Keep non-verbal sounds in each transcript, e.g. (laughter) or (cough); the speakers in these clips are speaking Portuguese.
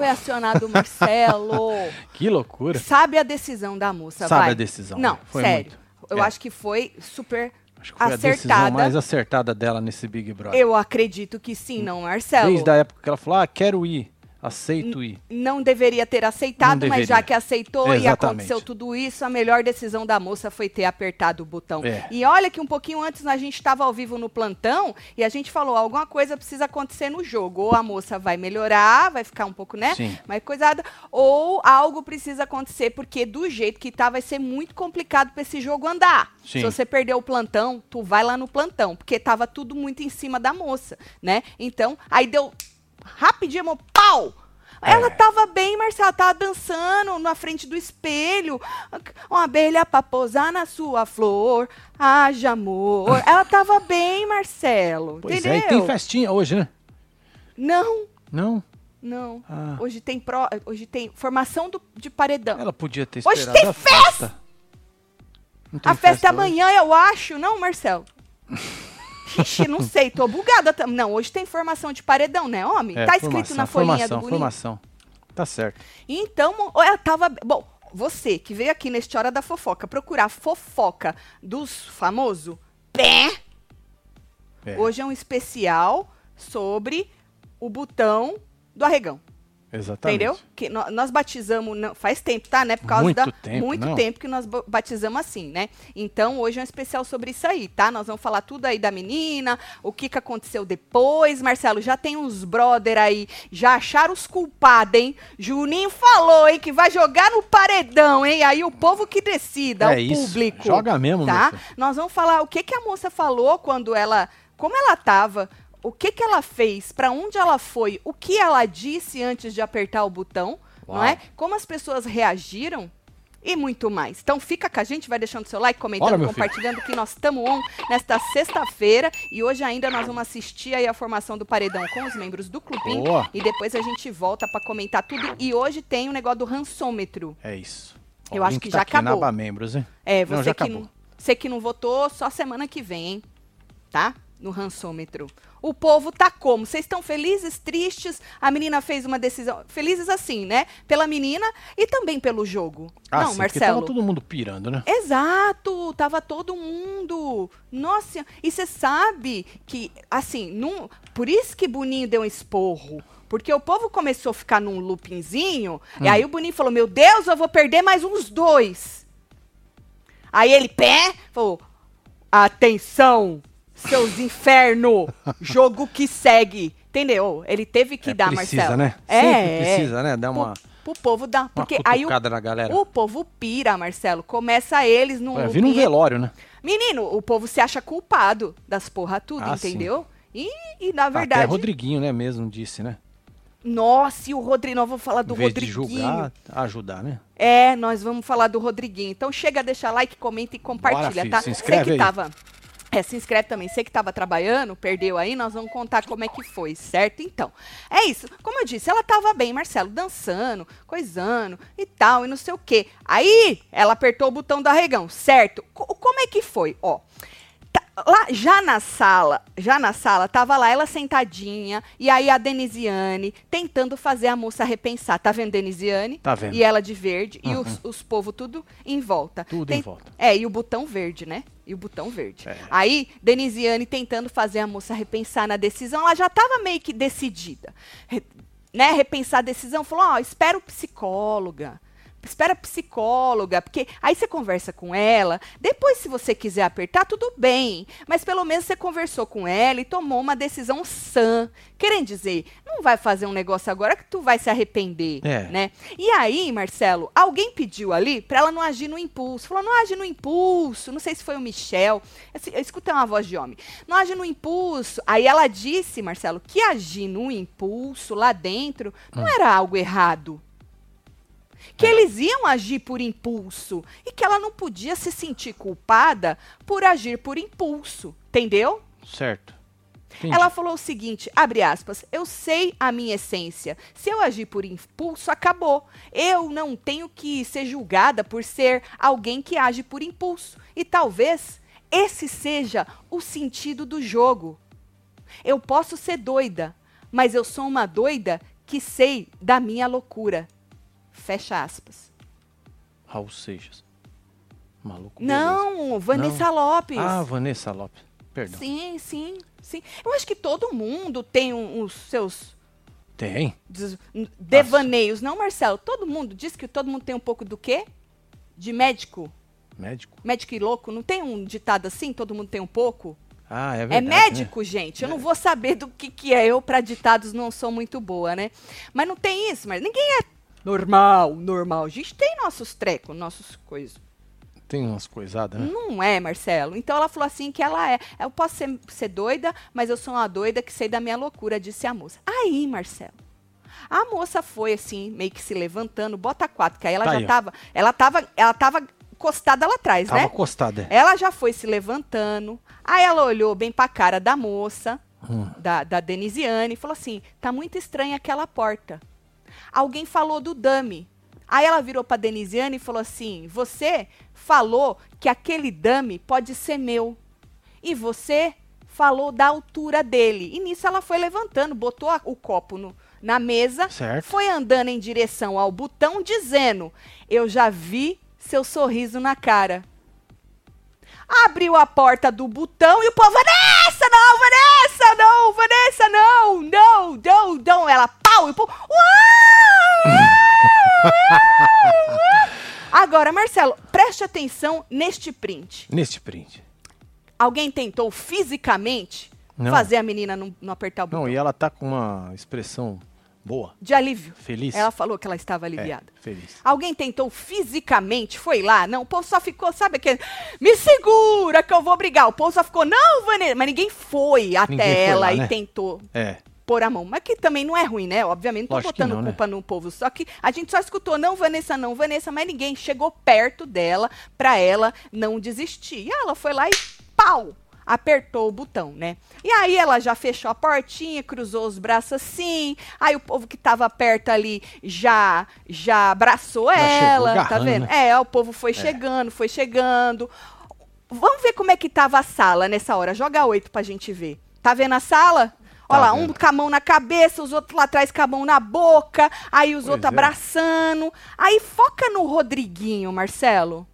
foi acionado, Marcelo. (laughs) que loucura. Sabe a decisão da moça, Sabe vai. a decisão. Não? Foi sério. muito. Eu É. acho que foi super Acho que foi a decisão acertada. mais acertada dela nesse Big Brother. Eu acredito que sim, não, Marcelo. Desde a época que ela falou, ah, quero ir, aceito ir. Não deveria ter aceitado, Não mas já deveria. que aceitou e Exatamente. aconteceu tudo isso, a melhor decisão da moça foi ter apertado o botão. É. E olha que um pouquinho antes a gente estava ao vivo no plantão e a gente falou, alguma coisa precisa acontecer no jogo. Ou a moça vai melhorar, vai ficar um pouco, né? Sim. mais coisada, ou algo precisa acontecer, porque do jeito que tá, vai ser muito complicado para esse jogo andar. Sim. Se você perder o plantão, tu vai lá no plantão, porque tava tudo muito em cima da moça, né? Então, aí deu rapidinho, pau! Ela É. tava bem, Marcela, ela tava dançando na frente do espelho. Uma abelha pra pousar na sua flor, haja amor. (laughs) Ela tava bem, Marcelo, Pois entendeu? é, e tem festinha hoje, né? Não, Não? não. Ah. Hoje tem pro, hoje tem formação do- de paredão. Ela podia ter Hoje esperado tem a festa. Tem A festa é hoje? amanhã, eu acho, não, Marcelo? (laughs) Ixi, não sei, tô bugada. tam- Não, hoje tem formação de paredão, né, homem? É, tá escrito formação, na folhinha formação, do bonito. Formação, Tá certo. Então, ela tava. Bom, você que veio aqui neste Hora da Fofoca procurar fofoca dos famosos, pé. É, Hoje é um especial sobre o botão do arregão. Exatamente. Entendeu? Que nó- nós batizamos, não- faz tempo, tá, né? Por causa Muito da tempo, muito não. tempo que nós ba- batizamos assim, né? Então, hoje é um especial sobre isso aí, tá? Nós vamos falar tudo aí da menina, o que que aconteceu depois. Marcelo, já tem uns brother aí, já acharam os culpados, hein? Juninho falou, hein, que vai jogar no paredão, hein? Aí o povo que decida, É o isso, público. joga mesmo, tá? Nós vamos falar o que que a moça falou quando ela, como ela tava, o que que ela fez, pra onde ela foi, o que ela disse antes de apertar o botão, não Uau. é? Como as pessoas reagiram e muito mais. Então fica com a gente, vai deixando seu like, comentando, meu filho. compartilhando que nós estamos on nesta sexta-feira e hoje ainda nós vamos assistir aí a formação do paredão com os membros do clubinho Boa. e depois a gente volta pra comentar tudo e hoje tem o negócio do rançômetro. É isso. Eu o acho que tá já na acabou. aba membros, hein? É, Não, você já que acabou. não, você que não votou, só semana que vem, hein? Tá? No rançômetro. O povo tá como? Vocês estão felizes, tristes? A menina fez uma decisão. Felizes assim, né? Pela menina e também pelo jogo. Ah, não, sim, Marcelo. tava todo mundo pirando, né? Exato, tava todo mundo. Nossa, e você sabe que, assim, num, por isso que Boninho deu um esporro. Porque o povo começou a ficar num loopingzinho, e Hum. aí o Boninho falou: Meu Deus, eu vou perder mais uns dois. Aí ele, pé, falou: Atenção, seus inferno, jogo que segue. Entendeu? Ele teve que É, dar, precisa, Marcelo. né? É, Sempre precisa, né? Dar uma, Pro, pro povo dar. Porque aí o cutucada na galera. o povo pira, Marcelo. Começa eles num. É, vira um velório, né? Menino, o povo se acha culpado das porra tudo, Ah, entendeu? E, e, na Até verdade. Rodriguinho, né? Mesmo disse, né? Nossa, e o Rodrigo. Nós vamos falar do em vez de Rodriguinho. julgar, ajudar, né? É, nós vamos falar do Rodriguinho. Então chega, deixa like, comenta e compartilha, filho, tá? se inscreve Você que aí. tava. É, se inscreve também. Você que tava trabalhando, perdeu aí, nós vamos contar como é que foi, certo? Então, é isso. Como eu disse, ela tava bem, Marcelo, dançando, coisando e tal, e não sei o quê. Aí, ela apertou o botão do arregão, certo? Co- como é que foi? Ó, tá- lá, já na sala, já na sala, tava lá ela sentadinha, e aí a Denisiane tentando fazer a moça repensar. Tá vendo, Denisiane? Tá vendo. E ela de verde, e Uhum. os, os povos tudo em volta. Tudo em volta. É, e o botão verde, né? E o botão verde. É. Aí, Denisiane tentando fazer a moça repensar na decisão, ela já tava meio que decidida. Re- né? Repensar a decisão, falou, ó, espera o psicóloga. Espera psicóloga, porque aí você conversa com ela. Depois, se você quiser apertar, tudo bem. Mas pelo menos você conversou com ela e tomou uma decisão sã. Querendo dizer, não vai fazer um negócio agora que tu vai se arrepender, É. né? E aí, Marcelo, alguém pediu ali pra ela não agir no impulso. Falou, não age no impulso. Não sei se foi o Michel. Esse- Eu escutei uma voz de homem. Não age no impulso. Aí ela disse, Marcelo, que agir no impulso lá dentro não era algo errado. Que eles iam agir por impulso. E que ela não podia se sentir culpada por agir por impulso. Entendeu? Certo. Entendi. Ela falou o seguinte, abre aspas, eu sei a minha essência. Se eu agir por impulso, acabou. Eu não tenho que ser julgada por ser alguém que age por impulso. E talvez esse seja o sentido do jogo. Eu posso ser doida, mas eu sou uma doida que sei da minha loucura. Fecha aspas. Raul Seixas. Maluco. beleza. Não, Vanessa Lopes. Ah, Vanessa Lopes. Perdão. sim, sim, sim. Eu acho que todo mundo tem um- os seus Tem. des- devaneios, não, Marcelo? Todo mundo diz que todo mundo tem um pouco do quê? De médico? Médico. Médico e louco? Não tem um ditado assim? Todo mundo tem um pouco? Ah, é É verdade. né? médico, gente. Eu não vou saber do que, que é. Eu, pra ditados, não sou muito boa, né? Mas não tem isso, mas ninguém é normal, normal. A gente tem nossos trecos, nossos coisas. Tem umas coisadas, né? Não é, Marcelo. Então ela falou assim que ela é. Eu posso ser, ser doida, mas eu sou uma doida que sei da minha loucura, disse a moça. Aí, Marcelo. A moça foi assim, meio que se levantando, bota quatro, que aí ela Tá já aí, tava. Ela tava. Ela tava encostada lá atrás, Tava né? acostada. é. Ela já foi se levantando. Aí ela olhou bem pra cara da moça, Hum. da, da Denisiane, e falou assim: tá muito estranha aquela porta. Alguém falou do dummy. Aí ela virou pra Denisiane e falou assim: Você falou que aquele dummy pode ser meu. E você falou da altura dele. E nisso ela foi levantando, botou a- o copo no- na mesa, Certo. foi andando em direção ao botão, dizendo: Eu já vi seu sorriso na cara. Abriu a porta do botão e o povo, Vanessa, não, Vanessa, não, Vanessa, não, não, não, não. Ela, pau, e uau! Agora, Marcelo, preste atenção neste print. Neste print. Alguém tentou fisicamente Não. fazer a menina não, não apertar o botão? Não, e ela tá com uma expressão boa. De alívio. Feliz. Ela falou que ela estava É, aliviada. feliz. Alguém tentou fisicamente, foi lá? Não, o povo só ficou, sabe aquele, me segura que eu vou brigar. O povo só ficou, não, Vanessa, mas ninguém foi até Ninguém foi ela lá, e né? tentou É. pôr a mão. Mas que também não é ruim, né? Obviamente, não tô Lógico botando não, né? culpa no povo. Só que a gente só escutou, não, Vanessa, não, Vanessa, mas ninguém chegou perto dela pra ela não desistir. E ela foi lá e pau! Apertou o botão, né? E aí ela já fechou a portinha, cruzou os braços assim. Aí o povo que tava perto ali já já abraçou Já ela, tá vendo? né? É, o povo foi chegando, foi chegando. Vamos ver como é que tava a sala nessa hora. Joga oito pra gente ver. Tá vendo a sala? Olha Tá lá, um vendo. com a mão na cabeça, os outros lá atrás com a mão na boca, aí os Pois outros é. abraçando. Aí foca no Rodriguinho, Marcelo.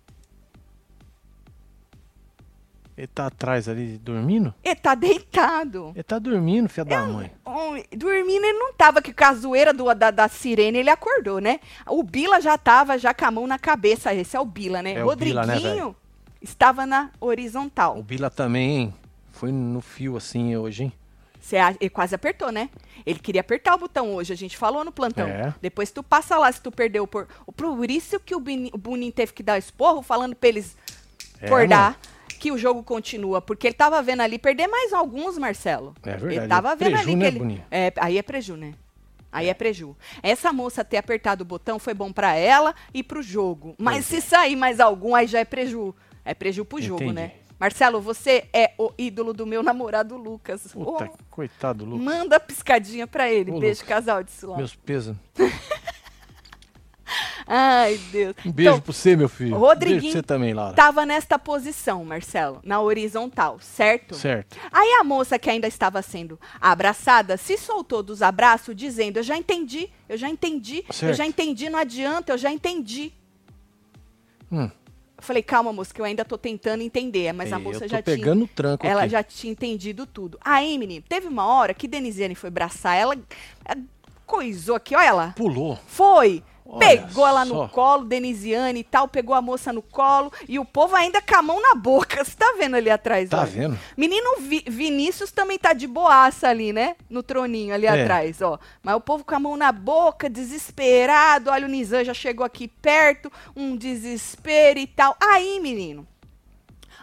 Ele tá atrás ali dormindo? Ele tá deitado. Ele tá dormindo, filha da mãe. Hum, Dormindo ele não tava, que com a zoeira do, da, da sirene ele acordou, né? O Bila já tava já com a mão na cabeça, esse é o Bila, né? É o Bila, Rodriguinho né, velho? estava na horizontal. O Bila também, hein? Foi no fio assim hoje, hein? Cê ele quase apertou, né? Ele queria apertar o botão hoje, a gente falou no plantão. É. Depois tu passa lá se tu perdeu por. Por isso que o, Bini- o Boninho teve que dar esporro, falando pra eles É, acordar que o jogo continua. Porque ele tava vendo ali perder mais alguns, Marcelo. É verdade. Ele tava vendo Preju, ali né, que ele. É, aí é preju, né? Aí é preju. Essa moça ter apertado o botão foi bom pra ela e pro jogo. Mas Pois se sair mais algum, aí já é preju. É preju pro jogo, Entendi. né? Marcelo, você é o ídolo do meu namorado Lucas. Puta, Oh, coitado, Lucas. Manda piscadinha pra ele. Ô, Beijo, Lucas. casal de Sulão. Meus pesos. (laughs) Ai, Deus. Um beijo Então, pra você, meu filho. Rodriguinho Beijo pra você também, Laura. Tava nesta posição, Marcelo, na horizontal, certo? Certo. Aí a moça que ainda estava sendo abraçada se soltou dos abraços, dizendo: Eu já entendi, eu já entendi, eu Certo. já entendi, não adianta, eu já entendi. Hum, Eu falei, calma, moça, que eu ainda tô tentando entender, mas a moça eu tô já tinha. pegando o tranco Ela aqui. já tinha entendido tudo. Aí, menino, teve uma hora que Denisiane foi abraçar ela, ela coisou aqui, olha lá. Pulou. Foi. Olha pegou ela no só. colo, Denisiane e tal, pegou a moça no colo e o povo ainda com a mão na boca. (laughs) Você tá vendo ali atrás? Tá olha? vendo? Menino Vi- Vinícius também tá de boaça ali, né? No troninho ali É. atrás, ó. Mas o povo com a mão na boca, desesperado. Olha, o Nizam já chegou aqui perto, um desespero e tal. Aí, menino,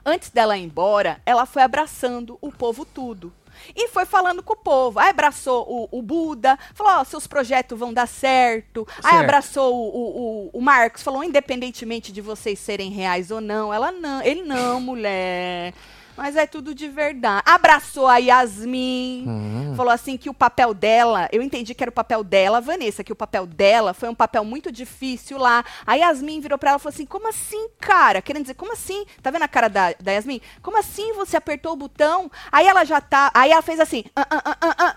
antes dela ir embora, ela foi abraçando o povo tudo. E foi falando com o povo. Aí abraçou o, o Buda, falou: ó, seus projetos vão dar certo. Aí Certo. abraçou o, o, o, o Marcos, falou: independentemente de vocês serem reais ou não. Ela não, ele não, mulher. Mas é tudo de verdade. Abraçou a Yasmin. Hum. Falou assim que o papel dela, eu entendi que era o papel dela, Vanessa, que o papel dela foi um papel muito difícil lá. A Yasmin virou pra ela e falou assim: como assim, cara? Querendo dizer, como assim? Tá vendo a cara da, da Yasmin? Como assim você apertou o botão? Aí ela já tá. Aí ela fez assim: "Ah, ah, ah, ah, ah."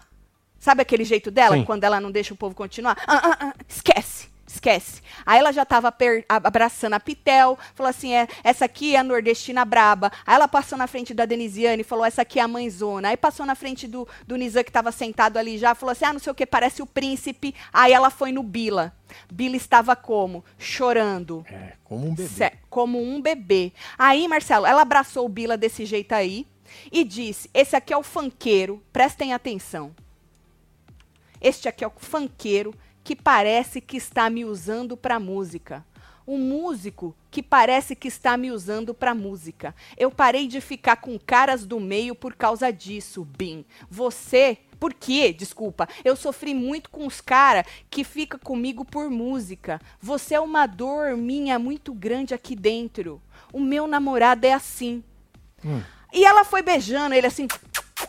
Sabe aquele jeito dela, Sim. quando ela não deixa o povo continuar? Ah, esquece, esquece. Aí ela já tava per- a- abraçando a Pitel, falou assim: é, essa aqui é a nordestina braba. Aí ela passou na frente da Denisiane e falou: essa aqui é a mãezona. Aí passou na frente do, do Nizam, que tava sentado ali já, falou assim: ah, não sei o que, parece o príncipe. Aí ela foi no Bila. Bila estava como? Chorando. É, como um bebê. Como um bebê. Aí, Marcelo, ela abraçou o Bila desse jeito aí e disse: Esse aqui é o fanqueiro, prestem atenção. Este aqui é o fanqueiro que parece que está me usando para música. Um músico que parece que está me usando para música. Eu parei de ficar com caras do meio por causa disso, Bim. Você por quê? Desculpa. Eu sofri muito com os caras que fica comigo por música. Você é uma dor minha muito grande aqui dentro. O meu namorado é assim. E ela foi beijando ele assim.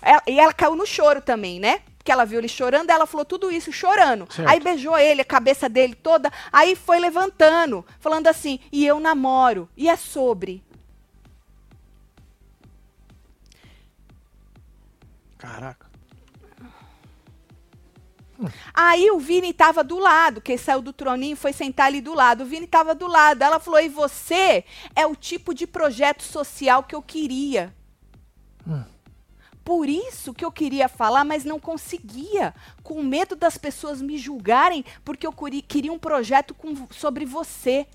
ela- E ela caiu no choro também, né? Porque ela viu ele chorando, ela falou tudo isso chorando. Certo. Aí beijou ele, a cabeça dele toda. Aí foi levantando, falando assim: e eu namoro. E é sobre. Caraca. Aí o Vini tava do lado, que saiu do troninho foi sentar ali do lado. O Vini tava do lado. Ela falou: e você é o tipo de projeto social que eu queria. Por isso que eu queria falar, mas não conseguia. Com medo das pessoas me julgarem, porque eu queria um projeto com- sobre você.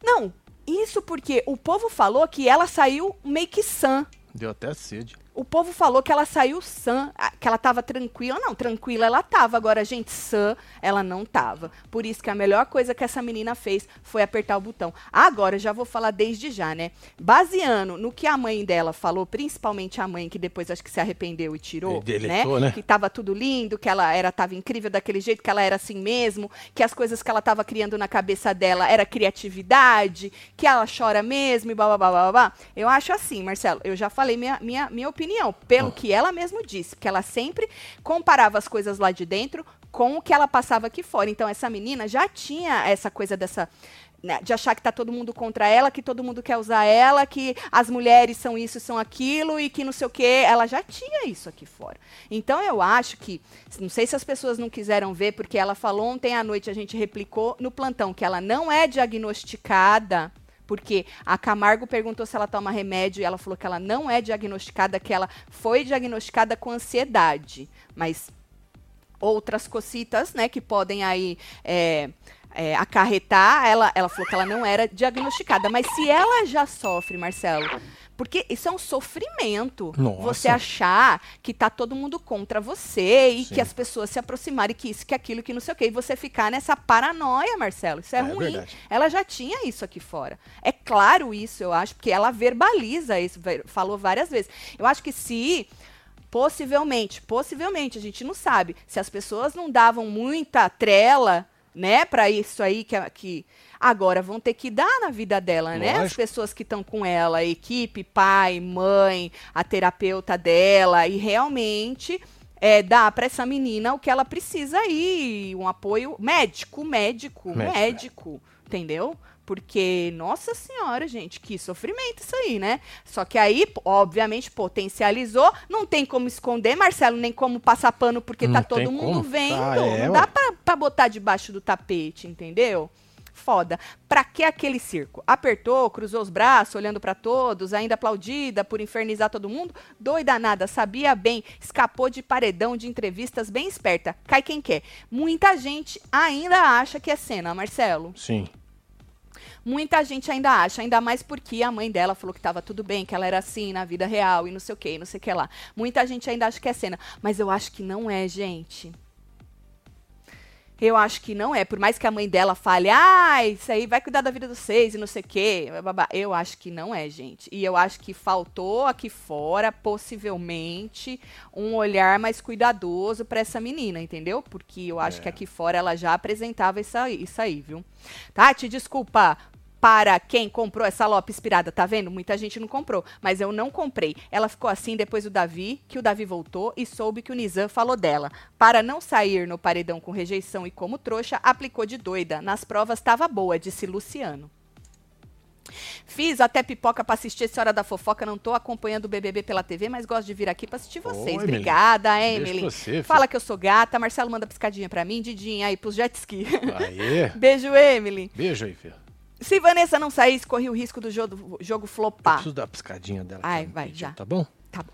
Não, isso porque o povo falou que ela saiu meio que sã. Deu até sede. O povo falou que ela saiu sã, que ela tava tranquila. Não, tranquila ela tava. Agora, gente, sã, ela não tava. Por isso que a melhor coisa que essa menina fez foi apertar o botão. Agora, já vou falar desde já, né? Baseando no que a mãe dela falou, principalmente a mãe, que depois acho que se arrependeu e tirou, deletou, né? Que tava tudo lindo, que ela era tava incrível daquele jeito, que ela era assim mesmo, que as coisas que ela tava criando na cabeça dela era criatividade, que ela chora mesmo e blá blá blá blá blá. Eu acho assim, Marcelo, eu já falei minha, minha, minha opinião, pelo Ah. que ela mesmo disse, que ela sempre comparava as coisas lá de dentro com o que ela passava aqui fora. Então essa menina já tinha essa coisa dessa né, de achar que tá todo mundo contra ela, que todo mundo quer usar ela, que as mulheres são isso, são aquilo e que não sei o quê. Ela já tinha isso aqui fora. Então eu acho que, não sei se as pessoas não quiseram ver, porque ela falou ontem à noite, a gente replicou no plantão, que ela não é diagnosticada. Porque a Camargo perguntou se ela toma remédio e ela falou que ela não é diagnosticada, que ela foi diagnosticada com ansiedade. Mas outras cocitas, né, que podem aí é, é, acarretar, ela, ela falou que ela não era diagnosticada. Mas se ela já sofre, Marcelo, porque isso é um sofrimento. Nossa. Você achar que tá todo mundo contra você e Sim. que as pessoas se aproximarem, que isso, que aquilo, que não sei o quê, e você ficar nessa paranoia, Marcelo. Isso é, É ruim. verdade. Ela já tinha isso aqui fora. É claro isso, eu acho, porque ela verbaliza isso, falou várias vezes. Eu acho que se possivelmente, possivelmente, a gente não sabe, se as pessoas não davam muita trela, né, para isso aí que, que agora vão ter que dar na vida dela, né? As Lógico. pessoas que estão com ela, a equipe, pai, mãe, a terapeuta dela e realmente é, dar para essa menina o que ela precisa aí, um apoio médico, médico, Médico, médico, entendeu? Porque, nossa senhora, gente, que sofrimento isso aí, né? Só que aí, obviamente, potencializou. Não tem como esconder, Marcelo, nem como passar pano, porque Não tá todo mundo como. vendo. Ah, é, não dá pra, pra botar debaixo do tapete, entendeu? Foda. Pra que aquele circo? Apertou, cruzou os braços, olhando pra todos, ainda aplaudida por infernizar todo mundo? Doida nada, sabia bem, escapou de paredão de entrevistas bem esperta. Cai quem quer. Muita gente ainda acha que é cena, Marcelo. Sim. Muita gente ainda acha, ainda mais porque a mãe dela falou que estava tudo bem, que ela era assim na vida real e não sei o que, não sei o que lá. Muita gente ainda acha que é cena, mas eu acho que não é, gente. Eu acho que não é. Por mais que a mãe dela fale, ah, isso aí vai cuidar da vida dos seis e não sei o quê. babá", Eu acho que não é, gente. E eu acho que faltou aqui fora, possivelmente, um olhar mais cuidadoso para essa menina, entendeu? Porque eu acho É. que aqui fora ela já apresentava isso aí, isso aí, viu? Tati, desculpa. Para quem comprou essa Lope inspirada, tá vendo? Muita gente não comprou, mas eu não comprei. Ela ficou assim depois do Davi, que o Davi voltou e soube que o Nizam falou dela. Para não sair no paredão com rejeição e como trouxa, aplicou de doida. Nas provas estava boa, disse Luciano. Fiz até pipoca pra assistir essa hora da fofoca. Não tô acompanhando o BBB pela TV, mas gosto de vir aqui pra assistir vocês. Emily. Obrigada, Emily. você. Fala que eu sou gata. Marcelo manda piscadinha pra mim. Didinha aí pros jet ski. Aê. (laughs) Beijo, Emily. Beijo aí, filho. Se Vanessa não saísse, corria o risco do jogo, jogo flopar. Preciso dar a piscadinha dela. Ai, vai, já. Tá bom? Tá bom.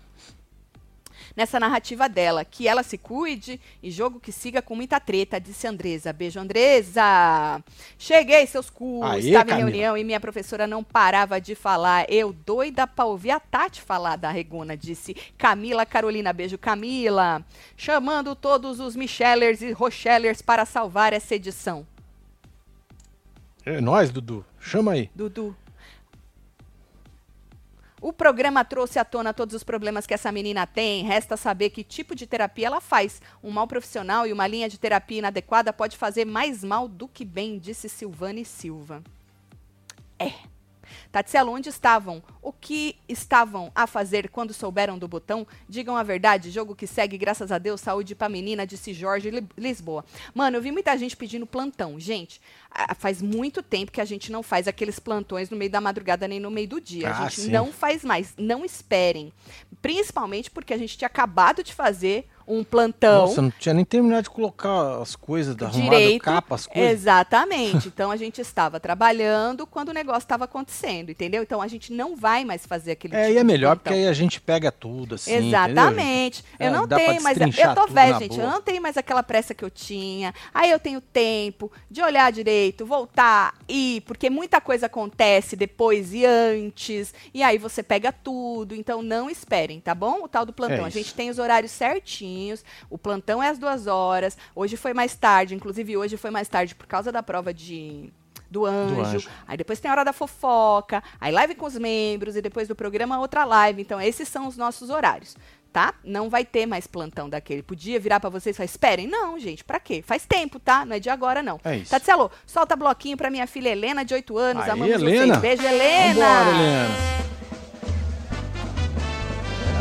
Nessa narrativa dela, que ela se cuide e jogo que siga com muita treta, disse Andresa. Beijo, Andresa. Cheguei, seus cus. Aê, Estava em Camila. reunião e minha professora não parava de falar. Eu doida pra ouvir a Tati falar da Reguna, disse Camila Carolina. Beijo, Camila. Chamando todos os Michelers e Rochellers para salvar essa edição. É nóis, Dudu. Chama aí. Dudu. O programa trouxe à tona todos os problemas que essa menina tem. Resta saber que tipo de terapia ela faz. Um mal profissional e uma linha de terapia inadequada pode fazer mais mal do que bem, disse Silvane Silva. É. Tatselo, onde estavam? O que estavam a fazer quando souberam do botão? Digam a verdade, jogo que segue, graças a Deus, saúde pra menina, disse Jorge Li- Lisboa. Mano, eu vi muita gente pedindo plantão. Gente, faz muito tempo que a gente não faz aqueles plantões no meio da madrugada nem no meio do dia. Ah, a gente sim. não faz mais. Não esperem. Principalmente porque a gente tinha acabado de fazer um plantão. Nossa, não tinha nem terminado de colocar as coisas, da arrumada, capa, as coisas. Exatamente. Então a gente estava trabalhando quando o negócio estava acontecendo, entendeu? Então a gente não vai mais fazer aquele É, tipo e é melhor porque aí a gente pega tudo, assim. Exatamente. entendeu? Eu É, não dá pra tenho mais. Eu tô na gente. boa. Eu não tenho mais aquela pressa que eu tinha. Aí eu tenho tempo de olhar direito, voltar, ir, porque muita coisa acontece depois e antes. E aí você pega tudo. Então não esperem, tá bom? O tal do plantão. É a gente tem os horários certinhos. O plantão é às duas horas. Hoje foi mais tarde. Inclusive, hoje foi mais tarde por causa da prova de. Do anjo. anjo. Aí depois tem a hora da fofoca, aí live com os membros e depois do programa outra live. Então esses são os nossos horários, tá? Não vai ter mais plantão daquele. Podia virar pra vocês e falar, esperem. Não, gente, pra quê? Faz tempo, tá? Não é de agora, não. É isso. Tatselo, solta bloquinho pra minha filha Helena, de 8 anos. Aí, Amamos Helena. vocês. Beijo, Helena. Vambora, Helena.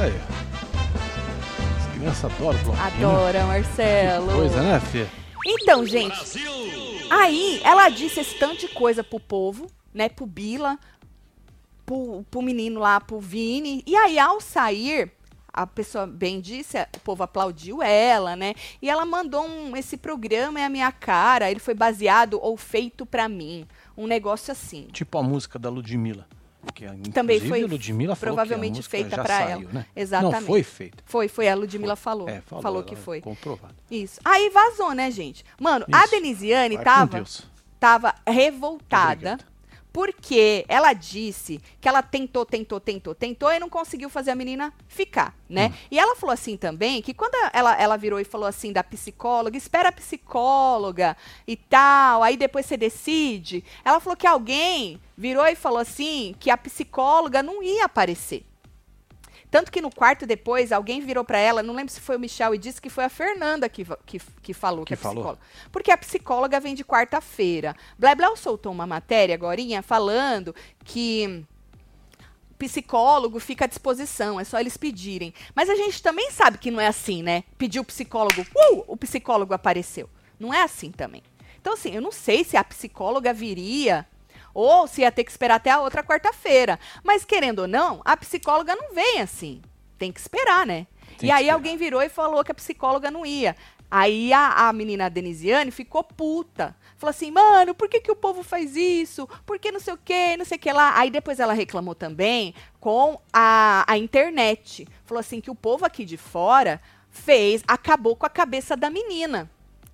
Aí. As crianças adoram bloquinho. Adora, Marcelo. Que coisa, né, Fê? Então, gente, aí ela disse esse tanto de coisa pro povo, né? Pro Bila, pro, pro menino lá, pro Vini. E aí, ao sair, a pessoa bem disse, o povo aplaudiu ela, né? E ela mandou um, esse programa é a minha cara, ele foi baseado ou feito pra mim. Um negócio assim. Tipo a música da Ludmilla. Que, Também foi a Ludmilla falou provavelmente a feita saiu, ela. Né? Exatamente. Não, foi feita. Foi, foi, a Ludmilla falou. É, falou, falou que foi. Comprovado. Isso. Aí vazou, né, gente? Mano, a Isso. Denisiane Vai tava tava revoltada Obrigado. Porque ela disse que ela tentou, tentou, tentou, tentou e não conseguiu fazer a menina ficar, né? Hum. E ela falou assim também que quando ela, ela virou e falou assim da psicóloga, espera a psicóloga e tal, aí depois você decide. Ela falou que alguém virou e falou assim que a psicóloga não ia aparecer. Tanto que no quarto depois, alguém virou pra ela, não lembro se foi o Michel, e disse que foi a Fernanda que, que, que falou, que, Que é falou. psicóloga. Porque a psicóloga vem de quarta-feira. Blebleu soltou uma matéria agora falando que psicólogo fica à disposição, é só eles pedirem. Mas a gente também sabe que não é assim, né? Pediu o psicólogo, uh, o psicólogo apareceu. Não é assim também. Então, assim, eu não sei se a psicóloga viria ou se ia ter que esperar até a outra quarta-feira. Mas, querendo ou não, a psicóloga não vem assim. Tem que esperar, né? Tem e aí esperar. alguém virou e falou que a psicóloga não ia. Aí a, a menina Denisiane ficou puta. Falou assim, mano, por que, que o povo faz isso? Por que não sei o que, não sei o que lá? Aí depois ela reclamou também com a, a internet. Falou assim que o povo aqui de fora fez, acabou com a cabeça da menina.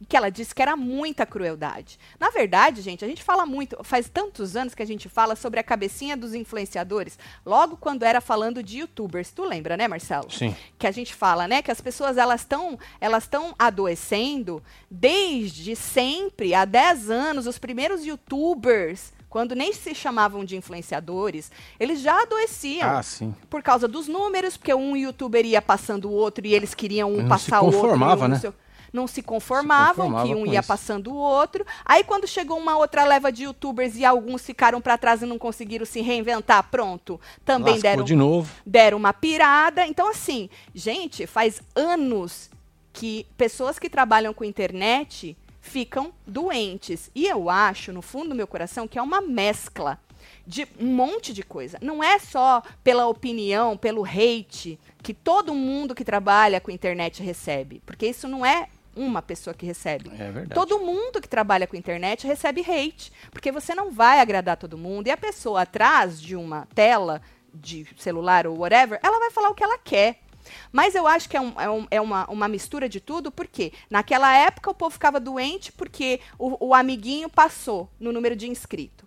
Que ela disse que era muita crueldade. Na verdade, gente, a gente fala muito, faz tantos anos que a gente fala sobre a cabecinha dos influenciadores, logo quando era falando de youtubers. Tu lembra, né, Marcelo? Sim. que a gente fala, né, que as pessoas elas estão elas estão adoecendo desde sempre, há 10 anos, os primeiros youtubers, quando nem se chamavam de influenciadores, eles já adoeciam Ah, sim. por causa dos números, porque um youtuber ia passando o outro e eles queriam um Não passar se o outro. e conformava, um não né? sei o- não se conformavam, conformava que um ia isso. passando o outro. Aí quando chegou uma outra leva de youtubers e alguns ficaram para trás e não conseguiram se reinventar, pronto, também Lascou deram de novo. deram uma pirada. Então, assim, gente, faz anos que pessoas que trabalham com internet ficam doentes. E eu acho, no fundo do meu coração, que é uma mescla de um monte de coisa. Não é só pela opinião, pelo hate que todo mundo que trabalha com internet recebe, porque isso não é uma pessoa que recebe. É verdade. Todo mundo que trabalha com internet recebe hate, porque você não vai agradar todo mundo e a pessoa atrás de uma tela de celular ou whatever, ela vai falar o que ela quer. Mas eu acho que é, um, é, um, é uma, uma, mistura de tudo, porque naquela época o povo ficava doente porque o, o amiguinho passou no número de inscrito.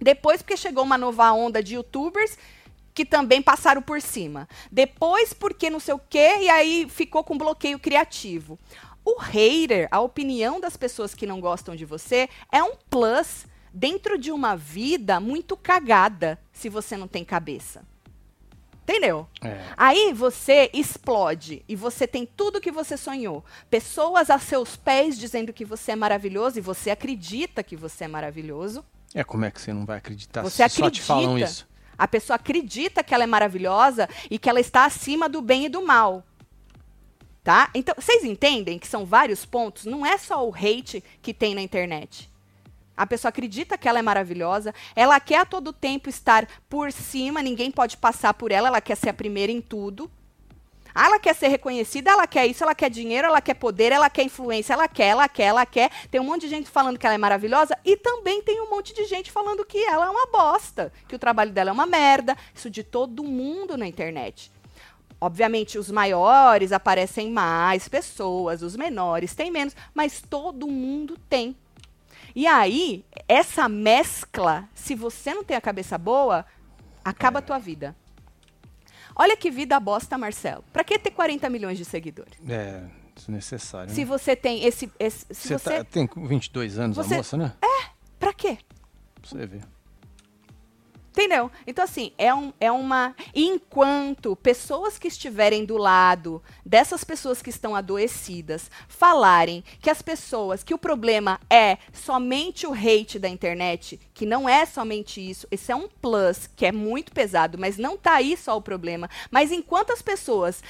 Depois, porque chegou uma nova onda de youtubers que também passaram por cima. Depois, porque não sei o quê, e aí ficou com bloqueio criativo. O hater, a opinião das pessoas que não gostam de você, é um plus dentro de uma vida muito cagada se você não tem cabeça. Entendeu? É. Aí você explode e você tem tudo que você sonhou. Pessoas a seus pés dizendo que você é maravilhoso e você acredita que você é maravilhoso. É, como é que você não vai acreditar Você se só te acredita. falam isso? A pessoa acredita que ela é maravilhosa e que ela está acima do bem e do mal. Tá? Então, vocês entendem que são vários pontos? Não é só o hate que tem na internet. A pessoa acredita que ela é maravilhosa, ela quer a todo tempo estar por cima, ninguém pode passar por ela, ela quer ser a primeira em tudo. Ah, ela quer ser reconhecida, ela quer isso, ela quer dinheiro, ela quer poder, ela quer influência, ela quer, ela quer, ela quer. Tem um monte de gente falando que ela é maravilhosa e também tem um monte de gente falando que ela é uma bosta, que o trabalho dela é uma merda. Isso de todo mundo na internet. Obviamente, os maiores aparecem mais pessoas, os menores têm menos, mas todo mundo tem. E aí, essa mescla, se você não tem a cabeça boa, acaba a tua vida. Olha que vida bosta, Marcelo. Pra que ter 40 milhões de seguidores? É, desnecessário. Se né? você tem esse. esse se Você você. tá- tem 22 anos, Você- a moça, né? Pra quê? Pra você ver. Entendeu? Então, assim, é, um, é uma. Enquanto pessoas que estiverem do lado dessas pessoas que estão adoecidas falarem que as pessoas, que o problema é somente o hate da internet, que não é somente isso, esse é um plus que é muito pesado, mas não tá aí só o problema. Mas enquanto as pessoas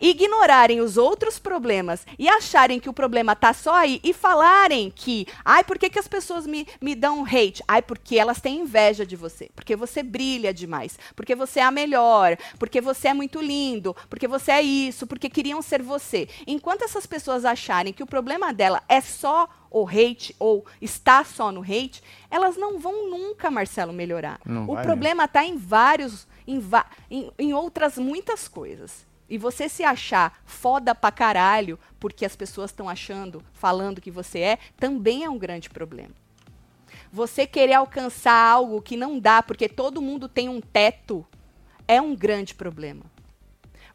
ignorarem os outros problemas e acharem que o problema tá só aí e falarem que, ai, por que, que as pessoas me, me dão hate? Ai, porque elas têm inveja de você, porque você brilha demais, porque você é a melhor, porque você é muito lindo, porque você é isso, porque queriam ser você. Enquanto essas pessoas acharem que o problema dela é só o hate ou está só no hate, elas não vão nunca, Marcelo, melhorar. Não o problema está em vários, em, em, em outras muitas coisas. E você se achar foda pra caralho porque as pessoas estão achando, falando que você é, também é um grande problema. Você querer alcançar algo que não dá porque todo mundo tem um teto é um grande problema.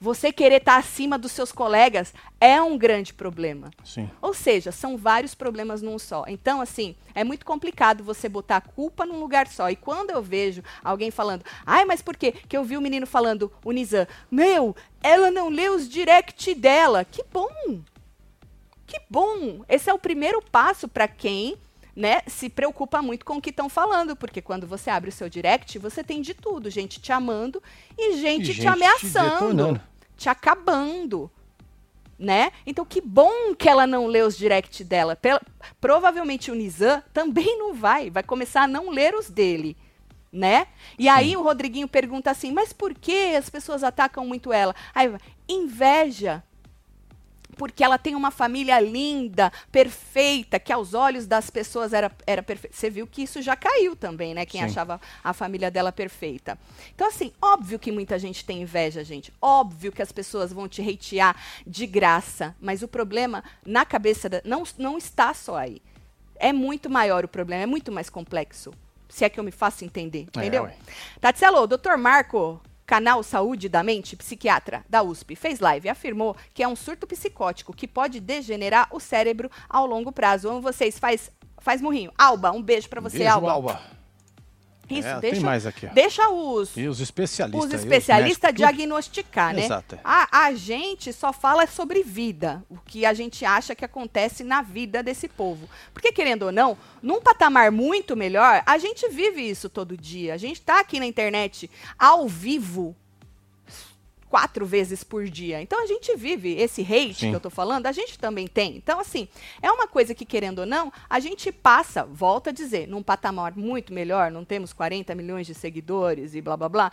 Você querer estar acima dos seus colegas é um grande problema. Sim. Ou seja, são vários problemas num só. Então, assim, é muito complicado você botar a culpa num lugar só. E quando eu vejo alguém falando, ai, mas por quê? Que eu vi o menino falando, o Nizam, meu, ela não lê os direct dela. Que bom! Que bom! Esse é o primeiro passo para quem né, se preocupa muito com o que estão falando, porque quando você abre o seu direct, você tem de tudo, gente te amando e gente, E te gente te ameaçando, detonando. Te acabando né? Então que bom que ela não lê os direct dela. Pel- provavelmente o Nizam também não vai, vai começar a não ler os dele, né? E aí o Rodriguinho pergunta assim: "Mas por que as pessoas atacam muito ela?" Aí inveja. Porque ela tem uma família linda, perfeita, que aos olhos das pessoas era, era perfeita. Você viu que isso já caiu também, né? Quem Sim. achava a família dela perfeita. Então, assim, óbvio que muita gente tem inveja, gente. Óbvio que as pessoas vão te hatear de graça. Mas o problema na cabeça da, não, não está só aí. É muito maior o problema, é muito mais complexo. Se é que eu me faço entender, É, entendeu? ué. Tatselo, doutor Marco, canal Saúde da Mente, psiquiatra da USP, fez live e afirmou que é um surto psicótico que pode degenerar o cérebro ao longo prazo. Amo vocês, faz, faz murrinho. Alba, um beijo pra você, Beijo, Alba. Alba. Isso, É, deixa, tem mais aqui. ó. deixa os, E os especialistas. os especialistas tudo. diagnosticar, né? Exato, é. A, a gente só fala sobre vida, o que a gente acha que acontece na vida desse povo. Porque, querendo ou não, num patamar muito melhor, a gente vive isso todo dia. A gente está aqui na internet ao vivo quatro vezes por dia. Então a gente vive esse hate Sim. que eu tô falando, a gente também tem. Então, assim, é uma coisa que, querendo ou não, a gente passa, volta a dizer, num patamar muito melhor, não temos 40 milhões de seguidores e blá blá blá.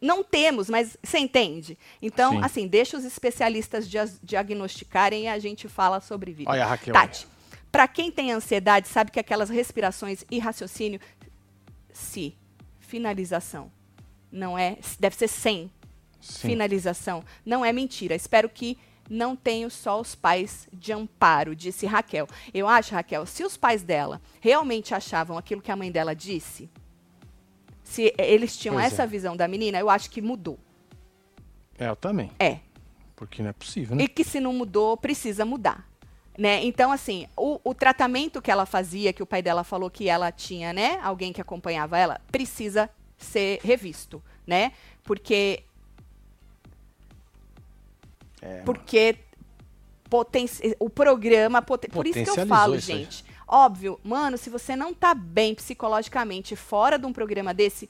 Não temos, mas você entende? Então, Sim. assim, deixa os especialistas dia- diagnosticarem e a gente fala sobre vida. Olha Raquel. Tati, pra quem tem ansiedade, sabe que aquelas respirações e raciocínio, se, finalização, não é, deve ser sem Sim. finalização. Não é mentira. Espero que não tenho só os pais de amparo, disse Raquel. Eu acho, Raquel, se os pais dela realmente achavam aquilo que a mãe dela disse, se eles tinham Pois essa é. visão da menina, eu acho que mudou. É, eu também. É. Porque não é possível, né? E que se não mudou, precisa mudar. Né? Então, assim, o, o tratamento que ela fazia, que o pai dela falou que ela tinha, né? Alguém que acompanhava ela, precisa ser revisto, né? Porque É, Porque poten o programa. poten- Por isso que eu falo, aí. gente. Óbvio, mano, se você não tá bem psicologicamente fora de um programa desse,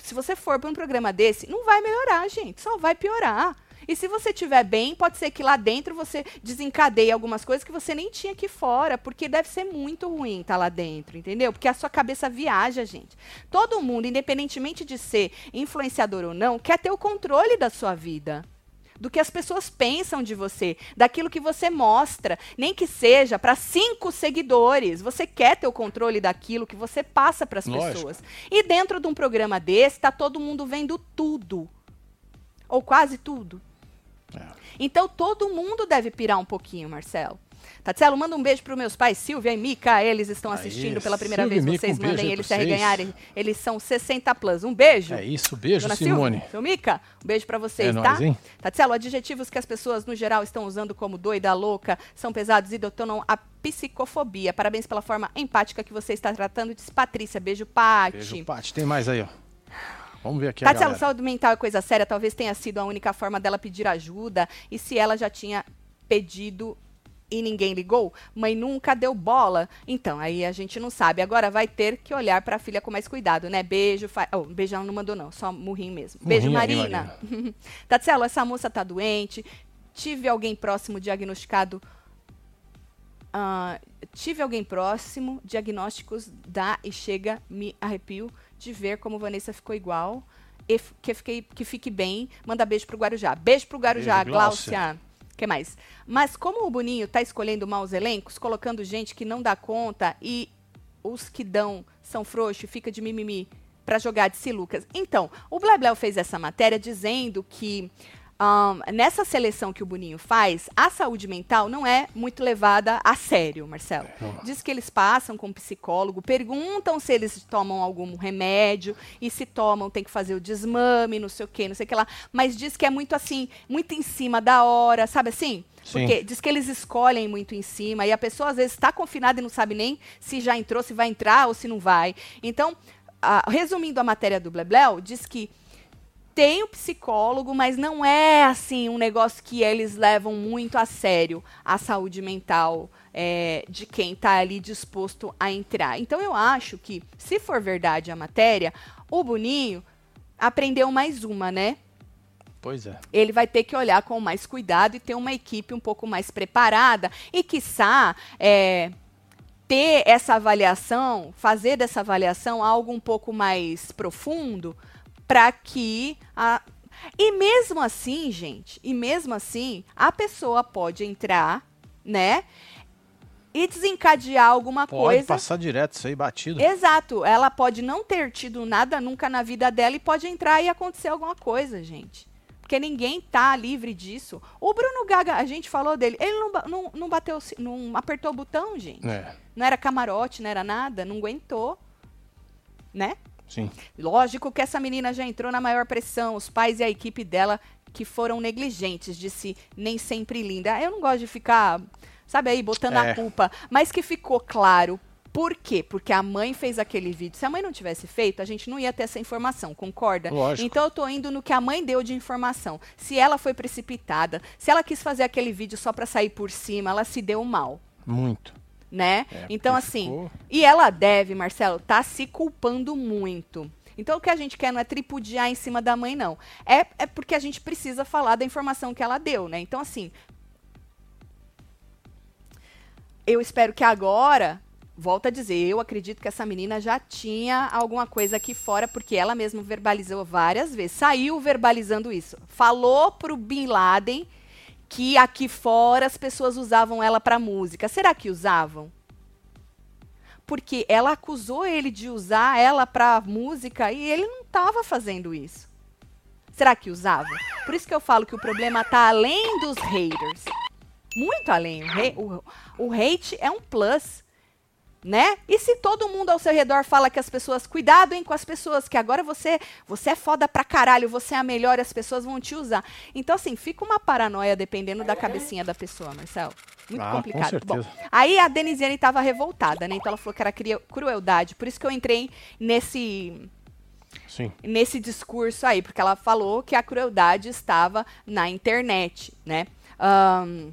se você for para um programa desse, não vai melhorar, gente. Só vai piorar. E se você estiver bem, pode ser que lá dentro você desencadeie algumas coisas que você nem tinha aqui fora, porque deve ser muito ruim estar lá dentro, entendeu? Porque a sua cabeça viaja, gente. Todo mundo, independentemente de ser influenciador ou não, quer ter o controle da sua vida do que as pessoas pensam de você, daquilo que você mostra, nem que seja para cinco seguidores. Você quer ter o controle daquilo que você passa para as pessoas. E dentro de um programa desse, tá todo mundo vendo tudo. Ou quase tudo. É. Então todo mundo deve pirar um pouquinho, Marcelo. Tatselo, manda um beijo para meus pais, Silvia e Mica. Eles estão Aí, assistindo pela primeira Silvia vez. Mica, Vocês um mandem eles se arreganharem. Eles são 60 plus. Um beijo. É isso, beijo, Dona Simone. Silvia, seu Mica, um beijo pra vocês, É tá? nóis, hein? Tatselo, adjetivos que as pessoas no geral estão usando como doida, louca, são pesados e detonam a psicofobia. Parabéns pela forma empática que você está tratando. Diz Patrícia, beijo, Pati. Beijo, Paty. Tem mais aí, ó. Vamos ver aqui a Tatselo, galera. saúde mental é coisa séria, talvez tenha sido a única forma dela pedir ajuda. E se ela já tinha pedido e ninguém ligou, mãe nunca deu bola. Então, aí a gente não sabe. Agora vai ter que olhar pra filha com mais cuidado, né? Beijo, fa... oh, beijo ela não mandou não, só murrinho mesmo. Beijo, Murrinho aí, Marina. (laughs) Tatselo, essa moça tá doente. Tive alguém próximo diagnosticado ah, tive alguém próximo, diagnósticos dá e chega, me arrepio de ver como Vanessa ficou igual. E que, fiquei, que fique bem. Manda beijo pro Guarujá. Beijo pro Guarujá, Beijo, Gláucia. Gláucia. Que mais? Mas como o Boninho tá escolhendo maus elencos, colocando gente que não dá conta e os que dão são frouxos, fica de mimimi pra jogar de silucas. Então, o Blebleu fez essa matéria dizendo que ahn, nessa seleção que o Boninho faz, a saúde mental não é muito levada a sério, Marcelo. Diz que eles passam com um psicólogo, perguntam se eles tomam algum remédio e se tomam tem que fazer o desmame, não sei o que, não sei o que lá. Mas diz que é muito assim, muito em cima da hora, sabe assim? Sim. Porque diz que eles escolhem muito em cima e a pessoa às vezes está confinada e não sabe nem se já entrou, se vai entrar ou se não vai. Então, resumindo a matéria do Blebleu, diz que tem o psicólogo, mas não é assim um negócio que eles levam muito a sério a saúde mental é, de quem está ali disposto a entrar. Então eu acho que, se for verdade a matéria, o Boninho aprendeu mais uma, né? Pois é. ele vai ter que olhar com mais cuidado e ter uma equipe um pouco mais preparada e, quiçá, é, ter essa avaliação, fazer dessa avaliação algo um pouco mais profundo para que a... E mesmo assim, gente, e mesmo assim, a pessoa pode entrar, né? E desencadear alguma Pode coisa. passar direto isso aí, batido. Exato. Ela pode não ter tido nada nunca na vida dela e pode entrar e acontecer alguma coisa, gente. Porque ninguém tá livre disso. O Bruno Gaga, a gente falou dele, ele não, não, não bateu, não apertou o botão, gente. É, Não era camarote, não era nada, não aguentou. Né? Sim. Lógico que essa menina já entrou na maior pressão, os pais e a equipe dela que foram negligentes, disse nem sempre linda. Eu não gosto de ficar, sabe aí, botando É. a culpa, mas que ficou claro. Por quê? Porque a mãe fez aquele vídeo. Se a mãe não tivesse feito, a gente não ia ter essa informação, concorda? Lógico. Então eu tô indo no que a mãe deu de informação. Se ela foi precipitada, se ela quis fazer aquele vídeo só pra sair por cima, ela se deu mal, Muito. Né? É, então assim, ficou- e ela deve, Marcelo, tá se culpando muito. Então o que a gente quer não é tripudiar em cima da mãe, não. É, é porque a gente precisa falar da informação que ela deu, né? Então, assim. Eu espero que agora volto a dizer, eu acredito que essa menina já tinha alguma coisa aqui fora, porque ela mesma verbalizou várias vezes. Saiu verbalizando isso. Falou pro Bin Laden que aqui fora as pessoas usavam ela para música. Será que usavam? Porque ela acusou ele de usar ela para música e ele não estava fazendo isso. Será que usava? Por isso que eu falo que o problema está além dos haters. Muito além. O, o, hate é um plus né? E se todo mundo ao seu redor fala que as pessoas, cuidado hein, com as pessoas, que agora você, você é foda pra caralho, você é a melhor, as pessoas vão te usar. Então assim, fica uma paranoia dependendo da cabecinha da pessoa, Marcelo. Muito ah, complicado. Bom, aí a Denisiane estava revoltada, né? Então ela falou que era crueldade, por isso que eu entrei nesse Sim. nesse discurso aí, porque ela falou que a crueldade estava na internet, né? Um,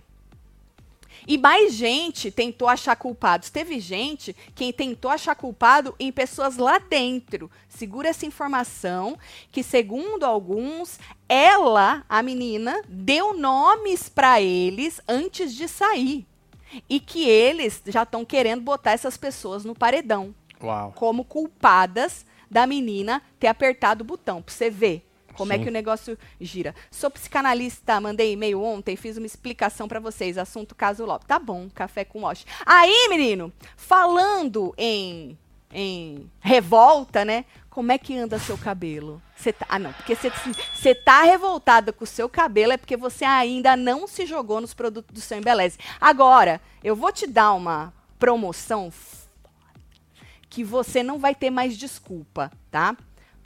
e mais gente tentou achar culpados. Teve gente que tentou achar culpado em pessoas lá dentro. Segura essa informação que, segundo alguns, ela, a menina, deu nomes para eles antes de sair. E que eles já estão querendo botar essas pessoas no paredão. Uau. Como culpadas da menina ter apertado o botão. Pra você ver como Sim. é que o negócio gira. Sou psicanalista, mandei e-mail ontem, fiz uma explicação para vocês. Assunto caso Lopes. Tá bom, café com Wash. Aí, menino, falando em, em revolta, né? Como é que anda seu cabelo? Cê tá, ah, não, porque você tá revoltada com o seu cabelo é porque você ainda não se jogou nos produtos do seu Embeleze. Agora, eu vou te dar uma promoção que você não vai ter mais desculpa, tá?